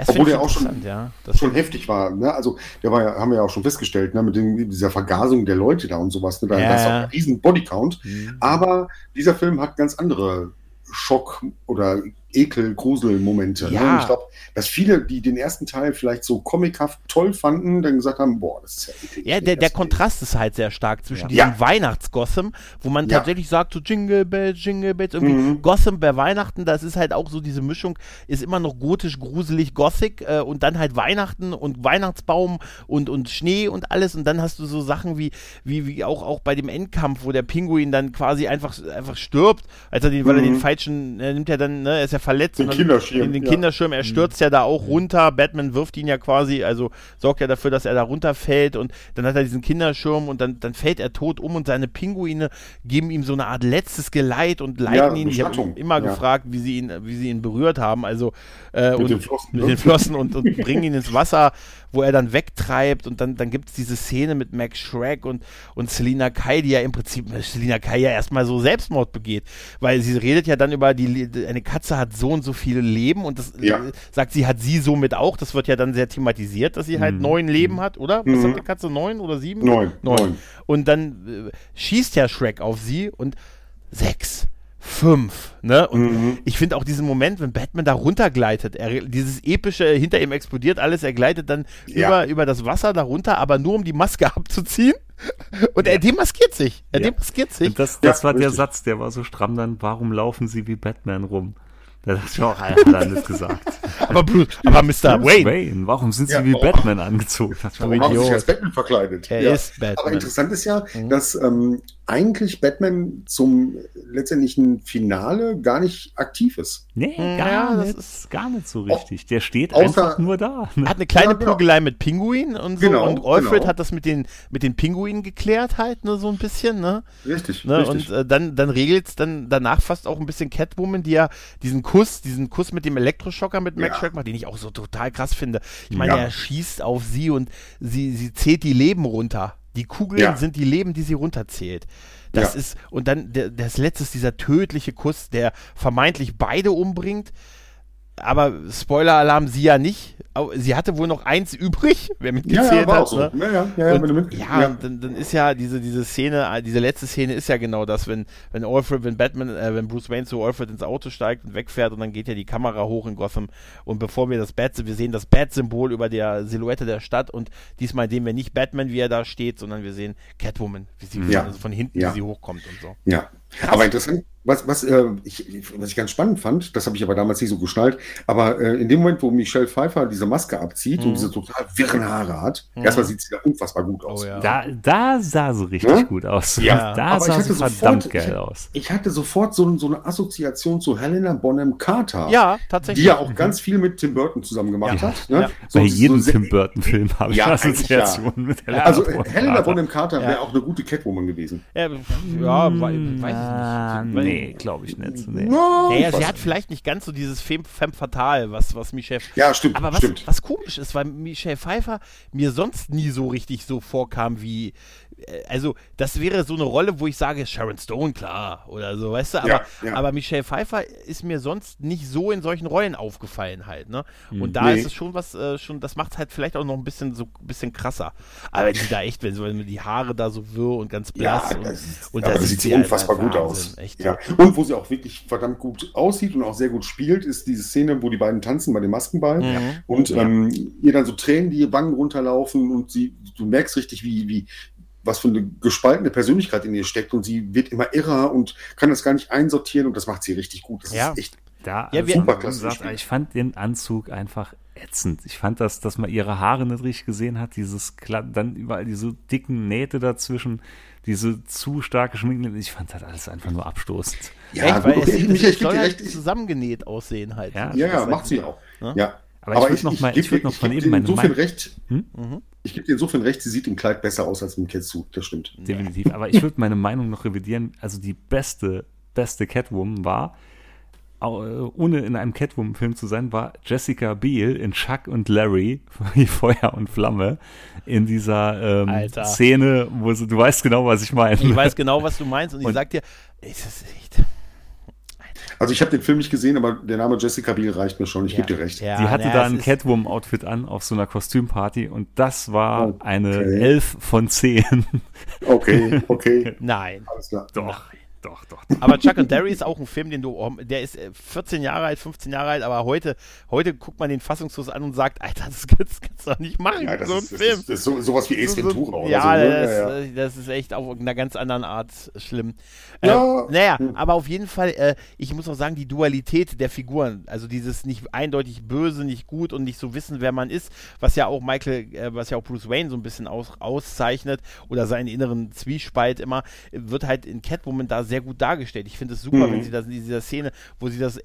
Das Obwohl der auch schon- ja. Das schon heftig war. Ne? Also, der war ja, haben wir ja auch schon festgestellt, ne? mit dem, dieser Vergasung der Leute da und sowas. Ne? Da, Ja. ist auch ein riesen Bodycount. Mhm. Aber dieser Film hat ganz andere Schock- oder Ekel-Grusel-Momente. Ne? Ja. Und ich glaube, dass viele, die den ersten Teil vielleicht so comichaft toll fanden, dann gesagt haben, boah, das ist ja eklig. Ja, der, der Kontrast ist halt sehr stark zwischen Ja. diesem Ja. Weihnachtsgotham, wo man Ja. tatsächlich sagt, so Jingle Bells, Jingle Bells, irgendwie Mhm. Gotham bei Weihnachten, das ist halt auch so diese Mischung, ist immer noch gotisch, gruselig, gothic äh, und dann halt Weihnachten und Weihnachtsbaum und, und Schnee und alles und dann hast du so Sachen wie, wie, wie auch, auch bei dem Endkampf, wo der Pinguin dann quasi einfach, einfach stirbt, als er den, weil er Mhm. den falschen, er nimmt ja dann, ne, er ist ja verletzt. Den und dann- Kinderschirm, Den, den ja. Kinderschirm, er stürzt ja da auch runter. Batman wirft ihn ja quasi, also sorgt ja dafür, dass er da runterfällt und dann hat er diesen Kinderschirm und dann, dann fällt er tot um und seine Pinguine geben ihm so eine Art letztes Geleit und leiten ihn. Ich habe immer ja. gefragt, wie sie ihn, wie sie ihn berührt haben. Also äh, Mit und, den Flossen, mit ne? den Flossen und, und bringen ihn ins Wasser, wo er dann wegtreibt und dann, dann gibt es diese Szene mit Max Shrek und, und Selina Kai, die ja im Prinzip Selina Kai ja erstmal so Selbstmord begeht, weil sie redet ja dann über die eine Katze hat so und so viele Leben und das Ja. äh, sagt sie hat sie somit auch, das wird ja dann sehr thematisiert, dass sie halt Mhm. neun Leben hat, oder? Was Mhm. hat die Katze neun oder sieben? Neun, neun. neun. Und dann äh, schießt ja Shrek auf sie und sechs, fünf, ne? Und Mhm. ich finde auch diesen Moment, wenn Batman da runtergleitet, er, dieses epische, hinter ihm explodiert alles, er gleitet dann Ja. über, über das Wasser da runter, aber nur um die Maske abzuziehen. Und er demaskiert sich. Er Ja. demaskiert sich. Und das, das Ja, war der richtig. Satz, der war so stramm dann, warum laufen sie wie Batman rum? Da dachte ich auch, er hat er nicht gesagt. aber, Bruce, aber Mr. Bruce Wayne, Wayne, warum sind sie Ja, wie oh. Batman angezogen? Warum haben sie sich als Batman verkleidet? er Ja. ist Batman. Aber interessant ist ja, Mhm. dass ähm, eigentlich Batman zum letztendlichen Finale gar nicht aktiv ist. Nee, Ja, gar das nicht, ist- gar nicht so richtig. Der steht Außer- einfach nur da. Er hat eine kleine Ja, genau. Prügelei mit Pinguinen und so. Genau, und Alfred genau. hat das mit den, mit den Pinguinen geklärt halt, ne, so ein bisschen, ne? Richtig, Ne, richtig. und äh, dann, dann regelt es dann danach fast auch ein bisschen Catwoman, die ja diesen Kuss, diesen Kuss mit dem Elektroschocker mit Max Ja. Shrek macht, den ich auch so total krass finde. Ich meine, Ja. er schießt auf sie und sie, sie zählt die Leben runter. Die Kugeln Ja. sind die Leben, die sie runterzählt. Das Ja. ist, und dann der, das letzte ist dieser tödliche Kuss, der vermeintlich beide umbringt. Aber Spoiler-Alarm, sie ja nicht. Sie hatte wohl noch eins übrig, wer ja, mitgezählt ja, war hat. so. ne? Ja, ja, ja, Und, ja, und dann, dann ist ja diese, diese Szene, diese letzte Szene ist ja genau das, wenn, wenn Alfred, wenn Batman, äh, wenn Bruce Wayne zu Alfred ins Auto steigt und wegfährt und dann geht ja die Kamera hoch in Gotham und bevor wir das Bat, wir sehen das Bat-Symbol über der Silhouette der Stadt und diesmal sehen wir nicht Batman, wie er da steht, sondern wir sehen Catwoman, wie sie Ja. also von hinten, Ja. wie sie hochkommt und so. Ja, aber interessant, was, was, äh, ich, was ich ganz spannend fand, das habe ich aber damals nicht so geschnallt, aber äh, in dem Moment, wo Michelle Pfeiffer diese Maske abzieht Mhm. und diese total wirren Haare hat, Mhm. erstmal sieht sie da unfassbar gut aus. Oh ja. Da, da sah sie richtig Ja? gut aus. Ja. Da Aber ich sah hatte sie sofort- verdammt geil aus. Ich hatte sofort so, so eine Assoziation zu Helena Bonham Carter, Ja, die tatsächlich. ja auch ganz viel mit Tim Burton zusammen gemacht Ja. hat. Ne? Ja. So, Bei so jedem sehr- Tim Burton-Film habe ich Ja, Assoziationen mit Helena Also Bonham Helena. Bonham Carter Ja. wäre auch eine gute Catwoman gewesen. Ja, ja, wei- weiß Ah, nee, glaube ich nicht. Nee. Ja, Naja, sie hat vielleicht nicht ganz so dieses Femme, Femme Fatale, was, was Michelle. Ja, stimmt, Aber was, stimmt. was komisch ist, weil Michelle Pfeiffer mir sonst nie so richtig so vorkam wie. Äh, Also, das wäre so eine Rolle, wo ich sage, Sharon Stone, klar, oder so, weißt du? Aber, Ja, ja. aber Michelle Pfeiffer ist mir sonst nicht so in solchen Rollen aufgefallen halt, ne? Und da Nee. ist es schon was, äh, schon, das macht halt vielleicht auch noch ein bisschen so ein bisschen krasser. Aber die da echt, wenn wenn die Haare da so wirr und ganz blass und, das und aber da das sieht sie halt unfassbar gut Wahnsinn, aus. Echt. Ja. Und wo sie auch wirklich verdammt gut aussieht und auch sehr gut spielt, ist diese Szene, wo die beiden tanzen bei dem Maskenball Mhm. und ähm, ihr dann so Tränen die Wangen runterlaufen und sie, du merkst richtig, wie, wie, was für eine gespaltene Persönlichkeit in ihr steckt und sie wird immer irrer und kann das gar nicht einsortieren und das macht sie richtig gut. Das Ja. ist echt Da, Ja, also, Super klasse gesagt, ich fand den Anzug einfach ätzend. Ich fand das, dass man ihre Haare nicht richtig gesehen hat, dieses dann überall diese dicken Nähte dazwischen, diese zu starke Schminken. Ich fand das alles einfach nur abstoßend. Ja, Echt, weil gut, es Michael, es ich soll halt recht. zusammengenäht aussehen halt. Ja. Ja, Das ja, macht sie auch. Ne? Ja. Aber ich würd noch mal- ich noch von geb eben meine insofern Meinung- recht. Hm? Mhm. Ich gebe dir insofern recht, sie sieht im Kleid besser aus als im Catsuit. Das stimmt. Definitiv. Aber ich würde meine Meinung noch revidieren. Also die beste, beste Catwoman war, äh, ohne in einem Catwoman-Film zu sein, war Jessica Biel in Chuck und Larry, wie Feuer und Flamme, in dieser ähm. Szene, wo sie, du weißt genau, was ich meine. Ich weiß genau, was du meinst und ich Und- sag dir, ist das echt. Also ich habe den Film nicht gesehen, aber der Name Jessica Biel reicht mir schon. Ich Ja. gebe dir recht. Ja, Die hatte naja, da ein Catwoman-Outfit an auf so einer Kostümparty und das war Oh, eine okay. 11 von 10. Okay, okay. Nein. Alles klar. Doch, doch, doch. Aber Chuck and Larry ist auch ein Film, den du, oh, der ist äh, 14 Jahre alt, 15 Jahre alt, aber heute, heute guckt man den fassungslos an und sagt, Alter, das kannst, kannst du doch nicht machen, Ja, das so ein ist, das Film. ist, das ist so, sowas wie Ace So- so- Ventura oder ja, so. Ne? das, ja, ja. äh, das ist echt auf einer ganz anderen Art schlimm. Ja. Äh, naja, Hm. aber auf jeden Fall, äh, ich muss auch sagen, die Dualität der Figuren, also dieses nicht eindeutig böse, nicht gut und nicht so wissen, wer man ist, was ja auch Michael, äh, was ja auch Bruce Wayne so ein bisschen aus, auszeichnet oder seinen inneren Zwiespalt immer, äh, wird halt in Catwoman da sehr gut dargestellt. Ich finde es super, Mhm. wenn sie das in dieser Szene, wo sie das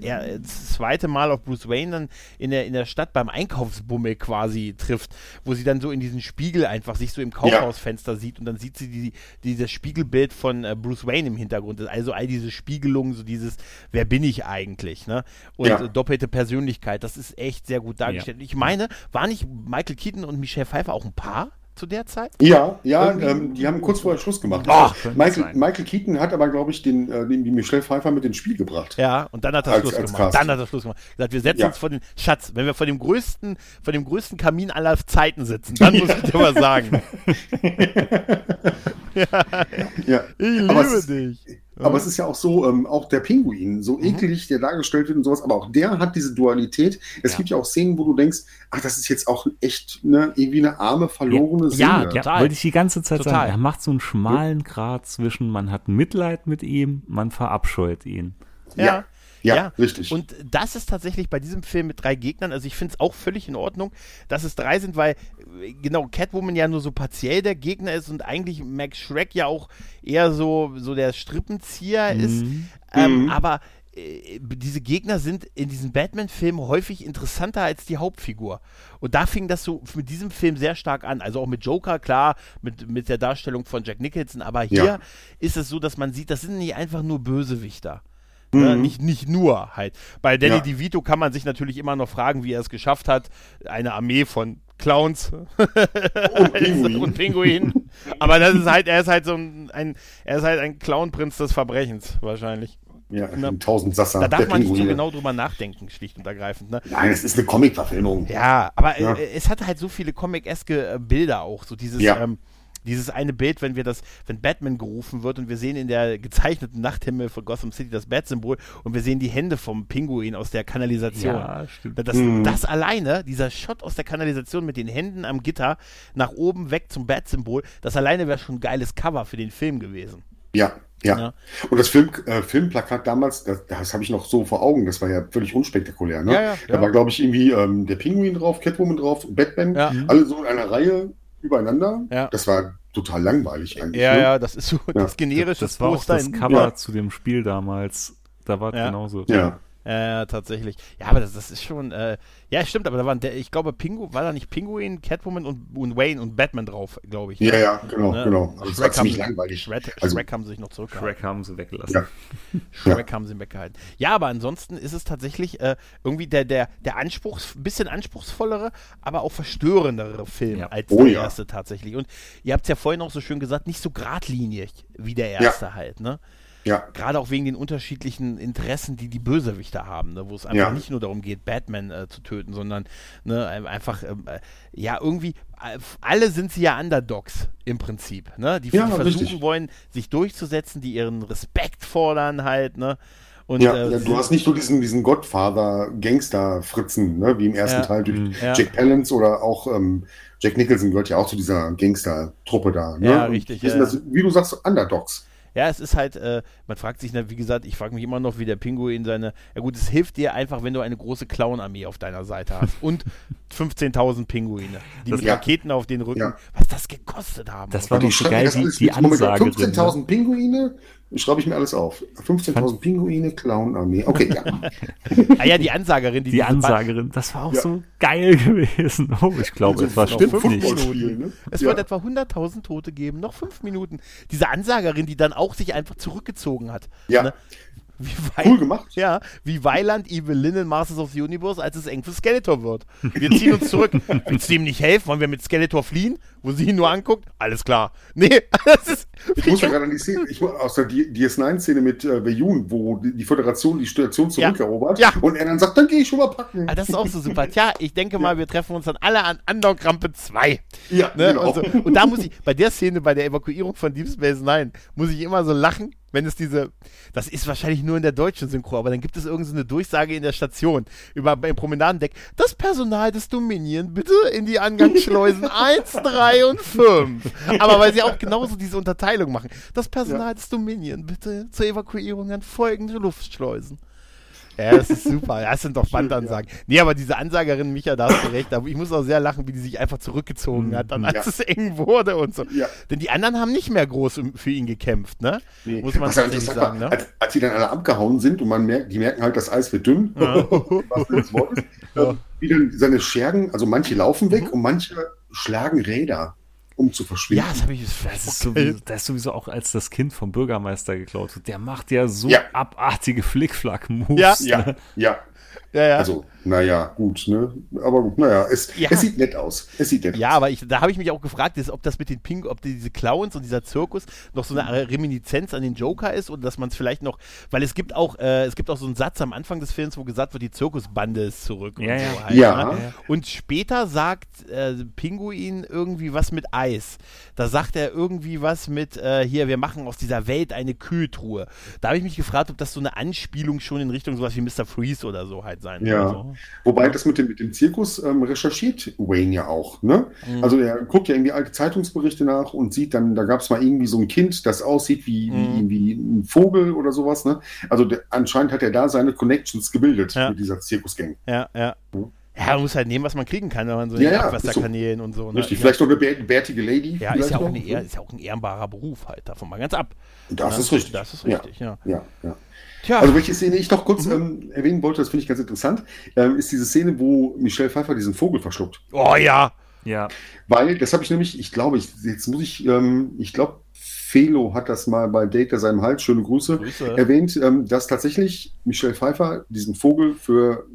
er- das zweite Mal auf Bruce Wayne dann in der, in der Stadt beim Einkaufsbummel quasi trifft, wo sie dann so in diesen Spiegel einfach sich so im Kaufhausfenster sieht und dann sieht sie die, dieses Spiegelbild von äh, Bruce Wayne im Hintergrund. Also all diese Spiegelungen, so dieses, wer bin ich eigentlich, ne? Und Ja. äh, doppelte Persönlichkeit, das ist echt sehr gut dargestellt. Ich meine, war nicht Michael Keaton und Michelle Pfeiffer auch ein Paar zu der Zeit? Ja, ja, ähm, die haben kurz vorher Schluss gemacht. Ach, könnte Michael, sein. Michael Keaton hat aber, glaube ich, den, äh, den, die Michelle Pfeiffer mit ins Spiel gebracht. Ja, und dann hat er Als- Schluss als gemacht. Casting. Dann hat er Schluss gemacht. Gesagt, wir setzen Ja. uns vor den Schatz, wenn wir vor dem größten, vor dem größten Kamin aller Zeiten sitzen, dann muss ich dir was sagen. Ja. Ich Aber liebe es Aber es ist ja auch so, ähm, auch der Pinguin, so eklig der dargestellt wird und sowas, aber auch der hat diese Dualität. Es Ja. gibt ja auch Szenen, wo du denkst, ach, das ist jetzt auch echt ne, irgendwie eine arme, verlorene Ja, Seele. ja Total. wollte ich die ganze Zeit Total. sagen. Er macht so einen schmalen Grat zwischen, man hat Mitleid mit ihm, man verabscheut ihn. Ja. Ja, Ja, richtig. Und das ist tatsächlich bei diesem Film mit drei Gegnern, also ich finde es auch völlig in Ordnung, dass es drei sind, weil äh, genau Catwoman ja nur so partiell der Gegner ist und eigentlich Max Shrek ja auch eher so, so der Strippenzieher ist. Ähm, Mhm. Aber äh, diese Gegner sind in diesen Batman-Filmen häufig interessanter als die Hauptfigur. Und da fing das so mit diesem Film sehr stark an. Also auch mit Joker, klar, mit, mit der Darstellung von Jack Nicholson. Aber hier Ja. ist es so, dass man sieht, das sind nicht einfach nur Bösewichter. Ne? Nicht, nicht nur halt. Bei Danny Ja. DeVito kann man sich natürlich immer noch fragen, wie er es geschafft hat, eine Armee von Clowns Und Pinguin. und Pinguin. Aber das ist halt, er ist halt so ein, ein er ist halt ein Clownprinz des Verbrechens, wahrscheinlich. ja, Na, ein Tausendsasser. Da darf man nicht so Pinguine. genau drüber nachdenken, schlicht und ergreifend. Ne? Nein, es ist eine Comic-Verfilmung. Ja, aber Ja. Äh, es hat halt so viele Comic-eske äh, Bilder auch. So dieses, Ja. ähm, dieses eine Bild, wenn wir das, wenn Batman gerufen wird und wir sehen in der gezeichneten Nachthimmel von Gotham City das Bat-Symbol und wir sehen die Hände vom Pinguin aus der Kanalisation. Ja, stimmt. Das, Mhm. das alleine, dieser Shot aus der Kanalisation mit den Händen am Gitter nach oben weg zum Bat-Symbol, das alleine wäre schon ein geiles Cover für den Film gewesen. Ja, ja. Ja. Und das Film, äh, Filmplakat damals, das, das habe ich noch so vor Augen, das war ja völlig unspektakulär. Ne? Ja, ja, Da ja. war, glaube ich, irgendwie ähm, der Pinguin drauf, Catwoman drauf, Batman, Ja. alle so in einer Reihe übereinander. Ja. Das war total langweilig eigentlich. Ja, ne? ja, das ist so das generische Das war auch Poster das in- Cover Ja. zu dem Spiel damals. Da war es Ja. genauso. Ja. Ja, tatsächlich. Ja, aber das, das ist schon, äh, ja, stimmt, aber da waren, der, ich glaube, Pingu, war da nicht Pinguin, Catwoman und, und Wayne und Batman drauf, glaube ich. Ja, ja, genau, Ne? genau. Also Shrek, haben, ziemlich sie- langweilig. Shrek, Also- Shrek haben sie sich noch zurückgehalten. Shrek haben sie weggelassen. Ja. Shrek haben sie weggehalten. Ja, aber ansonsten ist es tatsächlich äh, irgendwie der, der, der Anspruchs, bisschen anspruchsvollere, aber auch verstörendere Film Ja. als Oh der ja. erste tatsächlich. Und ihr habt es ja vorhin auch so schön gesagt, nicht so geradlinig wie der erste halt, ne? Ja, Gerade auch wegen den unterschiedlichen Interessen, die die Bösewichter haben, ne? wo es einfach Ja. nicht nur darum geht, Batman äh, zu töten, sondern ne, ein- einfach, ähm, äh, ja, irgendwie, äh, alle sind sie ja Underdogs im Prinzip, ne? die, die Ja, versuchen richtig. wollen, sich durchzusetzen, die ihren Respekt fordern halt, ne? Und, ja, äh, du hast nicht nur diesen, diesen Godfather-Gangster-Fritzen, ne, wie im ersten Ja. Teil durch Mhm. Ja. Jack Palance oder auch ähm, Jack Nicholson gehört ja auch zu dieser Gangster-Truppe da. Ne? Ja, richtig, sind wie du sagst, Underdogs. Ja, es ist halt, äh, man fragt sich, ne, wie gesagt, ich frage mich immer noch, wie der Pinguin seine. Ja gut, es hilft dir einfach, wenn du eine große Clown-Armee auf deiner Seite hast und 15.000 Pinguine, die Das- mit ja. Raketen auf den Rücken, Ja. was das gekostet haben. Das war ich so geil, die, die Ansagerin. 15.000 Pinguine, schreibe ich mir alles auf. 15.000 Pinguine, Clown-Armee. Okay, ja. ah ja, die Ansagerin, die Die Ansagerin, das war auch Ja. so geil gewesen. Oh, ich glaube, es war stimmt fünf nicht. Ne? Es ja. wird etwa 100.000 Tote geben, noch fünf Minuten. Diese Ansagerin, die dann auch sich einfach zurückgezogen hat. Ja. Ne? Wie Cool Weil, gemacht. ja, wie Weiland Evil Lynn in Masters of the Universe, als es eng für Skeletor wird. Wir ziehen uns zurück. Willst du ihm nicht helfen? Wollen wir mit Skeletor fliehen? Wo sie ihn nur anguckt? Alles klar. Nee, das ist. Ich muss ja gerade an die Szene, ich, aus der D- DS9-Szene mit äh, Beyun, wo die, die Föderation die Station Ja. zurückerobert Ja. und er dann sagt, dann gehe ich schon mal packen. Ah, das ist auch so super. Tja, ich denke mal, wir treffen uns dann alle an Andock-Rampe 2. Ja, Ne? genau. Und, so. und da muss ich, bei der Szene, bei der Evakuierung von Deep Space Nine, muss ich immer so lachen, wenn es diese, das ist wahrscheinlich nur in der deutschen Synchro, aber dann gibt es irgendeine so eine Durchsage in der Station über beim Promenadendeck. Das Personal des Dominion bitte in die Angangsschleusen 1, 3 und 5. Aber weil sie auch genauso diese Unterteilung machen. Das Personal des Dominion bitte zur Evakuierung an folgende Luftschleusen. Ja, das ist super. Das sind doch Bandansagen. Ja. Nee, aber diese Ansagerin, Micha, da hast du recht. Aber ich muss auch sehr lachen, wie die sich einfach zurückgezogen hat, dann als ja. es eng wurde und so. Ja. Denn die anderen haben nicht mehr groß für ihn gekämpft, ne? Nee. Muss man tatsächlich sagen, ne? Als, als, die dann alle abgehauen sind und man merkt, die merken halt, das Eis wird dünn. Ja. was das Wort ist. Ja. Wie dann seine Schergen, also manche laufen weg mhm. und manche schlagen Räder um zu verschwinden. Ja, das habe ich. Das ist, sowieso, das ist sowieso auch als das Kind vom Bürgermeister geklaut wird. Der macht ja so ja. abartige Flickflack-Moves. Ja, ne? ja, ja. Ja, ja. Also, naja, gut, ne? Aber gut, naja, es, ja. es sieht nett aus. Es sieht nett ja, aus. aber ich, da habe ich mich auch gefragt, ob das mit den Pink, ob diese Clowns und dieser Zirkus noch so eine Reminiszenz an den Joker ist und dass man es vielleicht noch, weil es gibt auch, äh, es gibt auch so einen Satz am Anfang des Films, wo gesagt wird, die Zirkusbande ist zurück. Ja, und ja. So halt, ja. Ne? Und später sagt äh, Pinguin irgendwie was mit Eis. Da sagt er irgendwie was mit, äh, hier, wir machen aus dieser Welt eine Kühltruhe. Da habe ich mich gefragt, ob das so eine Anspielung schon in Richtung sowas wie Mr. Freeze oder so halt sein ja. So. Wobei das mit dem, mit dem Zirkus ähm, recherchiert Wayne ja auch. Ne? Mhm. Also er guckt ja irgendwie alte Zeitungsberichte nach und sieht dann, da gab es mal irgendwie so ein Kind, das aussieht wie, mhm. wie, wie ein Vogel oder sowas. Ne? Also der, anscheinend hat er da seine Connections gebildet ja. mit dieser Zirkusgang. Ja, ja. Mhm. Ja, man muss halt nehmen, was man kriegen kann, wenn man so ja, ja, Abwasserkanälen so. und so. Ne? Richtig, vielleicht noch eine bärtige Lady. Ja, ist ja, auch eine, ist ja auch ein ehrenbarer Beruf halt, davon mal ganz ab. Das ja, ist richtig. Das ist richtig, ja. ja. ja. Tja. Also welche Szene ich noch kurz mhm. ähm, erwähnen wollte, das finde ich ganz interessant, ähm, ist diese Szene, wo Michelle Pfeiffer diesen Vogel verschluckt. Oh ja. Ja. Weil, das habe ich nämlich, ich glaube, ich, jetzt muss ich, ähm, ich glaube, Felo hat das mal bei Data seinem Hals, schöne Grüße, Grüße. erwähnt, ähm, dass tatsächlich Michelle Pfeiffer diesen Vogel für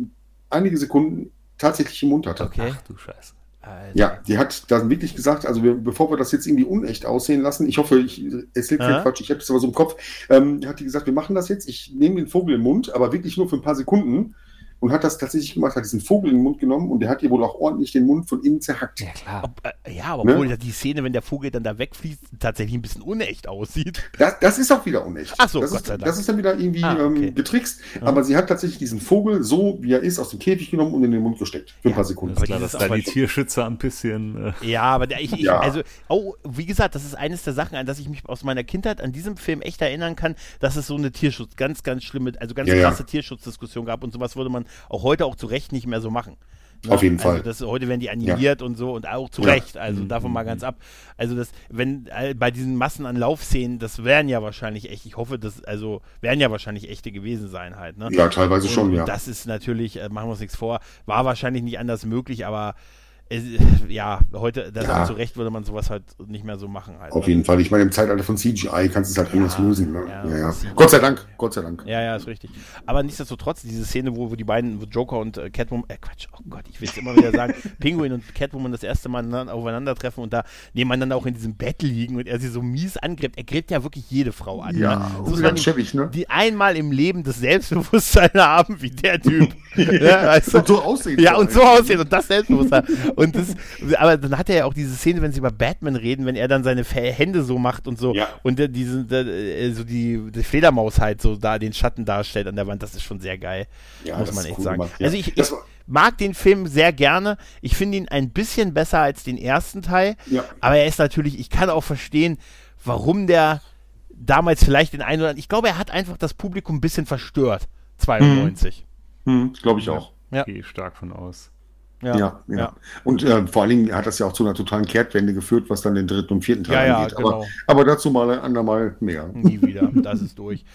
einige Sekunden tatsächlich im Mund hatte. Okay. Ach du Scheiße. Alter. Ja, die hat dann wirklich gesagt, also wir, bevor wir das jetzt irgendwie unecht aussehen lassen, ich hoffe, ich erzähle keinen Quatsch, ich habe das aber so im Kopf, ähm, hat die gesagt, wir machen das jetzt, ich nehme den Vogel im Mund, aber wirklich nur für ein paar Sekunden und hat das tatsächlich gemacht, hat diesen Vogel in den Mund genommen und der hat ihr wohl auch ordentlich den Mund von innen zerhackt. Ja, klar. Ob, äh, ja, aber ne? obwohl die Szene, wenn der Vogel dann da wegfließt, tatsächlich ein bisschen unecht aussieht. Das, das ist auch wieder unecht. Ach so, das Gott ist, sei Dank. Das ist dann wieder irgendwie ah, okay. ähm, getrickst, ja. aber sie hat tatsächlich diesen Vogel so, wie er ist, aus dem Käfig genommen und in den Mund gesteckt. Für ja, ein paar Sekunden. Das ist klar, dass da die Tierschützer ein bisschen... Äh ja, aber der, ich, ich ja. also, oh, wie gesagt, das ist eines der Sachen, an das ich mich aus meiner Kindheit an diesem Film echt erinnern kann, dass es so eine Tierschutz, ganz, ganz schlimme, also ganz krasse Tierschutzdiskussion gab und sowas würde man auch heute auch zu Recht nicht mehr so machen. Ne? Auf jeden also Fall. Das, heute werden die animiert ja. und so und auch zu ja. Recht. Also mhm. davon mal ganz ab. Also das, wenn bei diesen Massen an Laufszenen, das wären ja wahrscheinlich echt, ich hoffe, das, also werden ja wahrscheinlich echte gewesen sein halt. Ne? Ja, teilweise und, schon, ja. Das ist natürlich, äh, machen wir uns nichts vor, war wahrscheinlich nicht anders möglich, aber ja, heute, das ja. zu Recht würde man sowas halt nicht mehr so machen. Halt, Auf ne? jeden Fall. Ich meine, im Zeitalter von CGI kannst du es halt ja, anders lösen. Ne? Ja, ja, Gott sei Dank, Gott sei Dank. Ja, ja, ist richtig. Aber nichtsdestotrotz, diese Szene, wo, wo die beiden, wo Joker und äh, Catwoman, äh, Quatsch, oh Gott, ich will es immer wieder sagen, Penguin und Catwoman das erste Mal aufeinandertreffen und da nebeneinander auch in diesem Bett liegen und er sie so mies angräbt. Er gräbt ja wirklich jede Frau an. Ja, ne? ist ganz schäbig, ne? Die einmal im Leben das Selbstbewusstsein haben, wie der Typ. ja, weißt du? Und so aussehen. Ja, und so aussehen und das Selbstbewusstsein. Und das, aber dann hat er ja auch diese Szene, wenn sie über Batman reden, wenn er dann seine Hände so macht und so ja. und der, diese, der, äh, so die, die, Fledermaus halt so da den Schatten darstellt an der Wand, das ist schon sehr geil, ja, muss man echt cool sagen. Gemacht, ja. Also ich, ich mag den Film sehr gerne. Ich finde ihn ein bisschen besser als den ersten Teil, aber er ist natürlich, ich kann auch verstehen, warum der damals vielleicht den einen oder anderen, ich glaube, er hat einfach das Publikum ein bisschen verstört, 92. Hm. Hm, glaube ich auch. Ja. Gehe stark von aus. Ja, ja, ja. ja. Und äh, vor allen Dingen hat das ja auch zu einer totalen Kehrtwende geführt, was dann den dritten und vierten Teil ja, angeht. Ja, genau. aber, aber dazu mal ein andermal mehr. Nie wieder, das ist durch.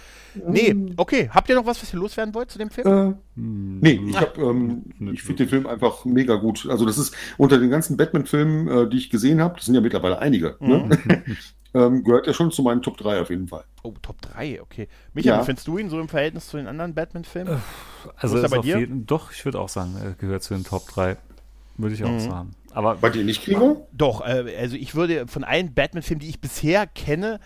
Nee, okay. Habt ihr noch was, was ihr loswerden wollt zu dem Film? Äh, nee, ich, hab, ähm, ich finde den Film einfach mega gut. Also das ist unter den ganzen Batman-Filmen, äh, die ich gesehen habe, das sind ja mittlerweile einige, ne? mhm. ne? ähm, gehört er schon zu meinen Top 3 auf jeden Fall. Oh, Top 3, okay. Michael, ja. wie findest du ihn so im Verhältnis zu den anderen Batman-Filmen? Äh, also ist bei dir? Jeden, doch, ich würde auch sagen, er gehört zu den Top 3. Würde ich auch mhm. sagen. Aber bei dir nicht, Gregor? Doch, äh, also ich würde von allen Batman-Filmen, die ich bisher kenne,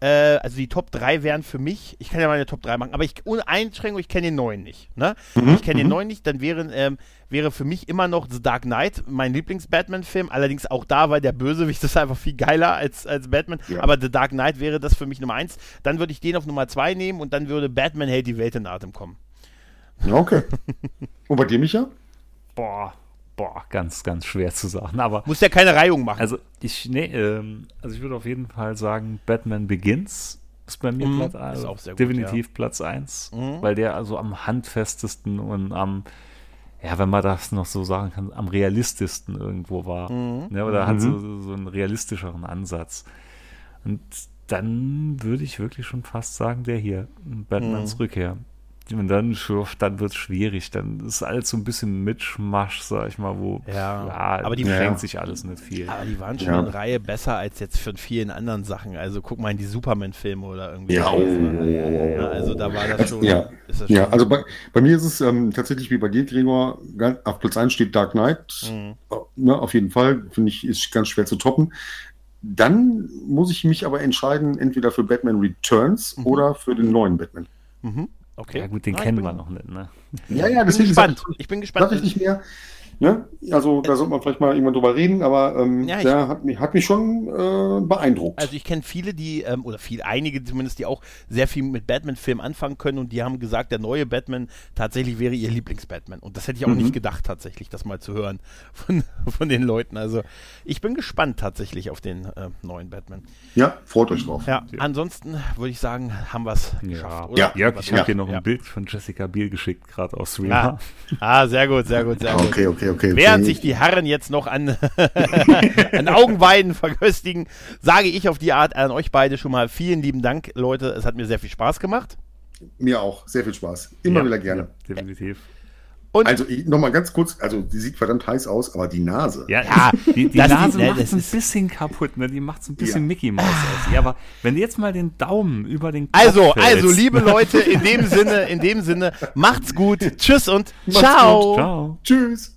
äh, also die Top 3 wären für mich, ich kann ja mal eine Top 3 machen, aber ich, ohne Einschränkung, ich kenne den neuen nicht. Ne? Mhm. Ich kenne den mhm. neuen nicht, dann wären, ähm, wäre für mich immer noch The Dark Knight mein Lieblings-Batman-Film. Allerdings auch da, weil der Bösewicht ist einfach viel geiler als, als Batman. Ja. Aber The Dark Knight wäre das für mich Nummer 1. Dann würde ich den auf Nummer 2 nehmen und dann würde Batman hält die Welt in Atem kommen. Okay. und bei dir, Micha? Boah, boah, ganz, ganz schwer zu sagen. Aber muss ja keine Reihung machen. Also ich, nee, ähm, also ich würde auf jeden Fall sagen, Batman Begins ist bei mir Mhm, Platz ist 1. auch sehr gut, definitiv Platz 1, Mhm. weil der also am handfestesten und am, ja, wenn man das noch so sagen kann, am realistischsten irgendwo war. Mhm. Ja, oder hat Mhm. so, so, so einen realistischeren Ansatz. Und dann würde ich wirklich schon fast sagen, der hier, Batmans Mhm. Rückkehr. Und dann, dann wird es schwierig. Dann ist alles so ein bisschen Mitschmasch, sag ich mal, wo Ja, ja aber die- schenkt Ja. sich alles nicht viel. Aber die waren schon Ja. eine Reihe besser als jetzt von vielen anderen Sachen. Also guck mal in die Superman-Filme oder irgendwie. Ja, sowas, oh, oh, oh, oh, ja, also da war das schon. Ja. ist das Ja, schon- also bei, bei mir ist es ähm, tatsächlich wie bei dir, Gregor, auf Platz 1 steht Dark Knight. Mhm. Ne, auf jeden Fall, finde ich, ist ganz schwer zu toppen. Dann muss ich mich aber entscheiden, entweder für Batman Returns Mhm. oder für den neuen Batman. Mhm. Okay. Ja gut, den Ah, kennen bin- wir noch nicht, ne? Ja, ja, Ich bin deswegen gespannt. Ich bin gespannt. ich nicht mehr. Ne? Also da sollte man vielleicht mal irgendwann drüber reden, aber ähm, Ja, der hat mich, hat mich schon äh, beeindruckt. Also ich kenne viele, die, ähm, oder viel, einige zumindest, die auch sehr viel mit Batman-Filmen anfangen können und die haben gesagt, der neue Batman tatsächlich wäre ihr Lieblings-Batman. Und das hätte ich auch Mhm. nicht gedacht, tatsächlich, das mal zu hören von, von den Leuten. Also ich bin gespannt tatsächlich auf den äh, neuen Batman. ja, freut euch drauf. Ja, ansonsten würde ich sagen, haben wir es geschafft, oder? Ja. Jörg, ich habe Ja. dir noch Ja. ein Bild von Jessica Biel geschickt, gerade aus Ah, Streamer. ah, sehr gut, sehr gut, sehr gut. Okay, okay, okay. Während okay. sich die Herren jetzt noch an, an Augenweiden verköstigen, sage ich auf die Art an euch beide schon mal vielen lieben Dank, Leute. Es hat mir sehr viel Spaß gemacht. Mir auch, sehr viel Spaß. Immer Ja, wieder gerne. Definitiv. Und Also nochmal ganz kurz, also die sieht verdammt heiß aus, aber die Nase. Ja, Ja, die, die Nase ist- macht das ein bisschen kaputt, ne? Die macht so ein bisschen Ja. Mickey Mouse aus. Ja, aber wenn du jetzt mal den Daumen über den Kopf also, hältst- also, liebe Leute, in dem Sinne, in dem Sinne, macht's gut. Tschüss und Macht's ciao. gut. Ciao. Tschüss.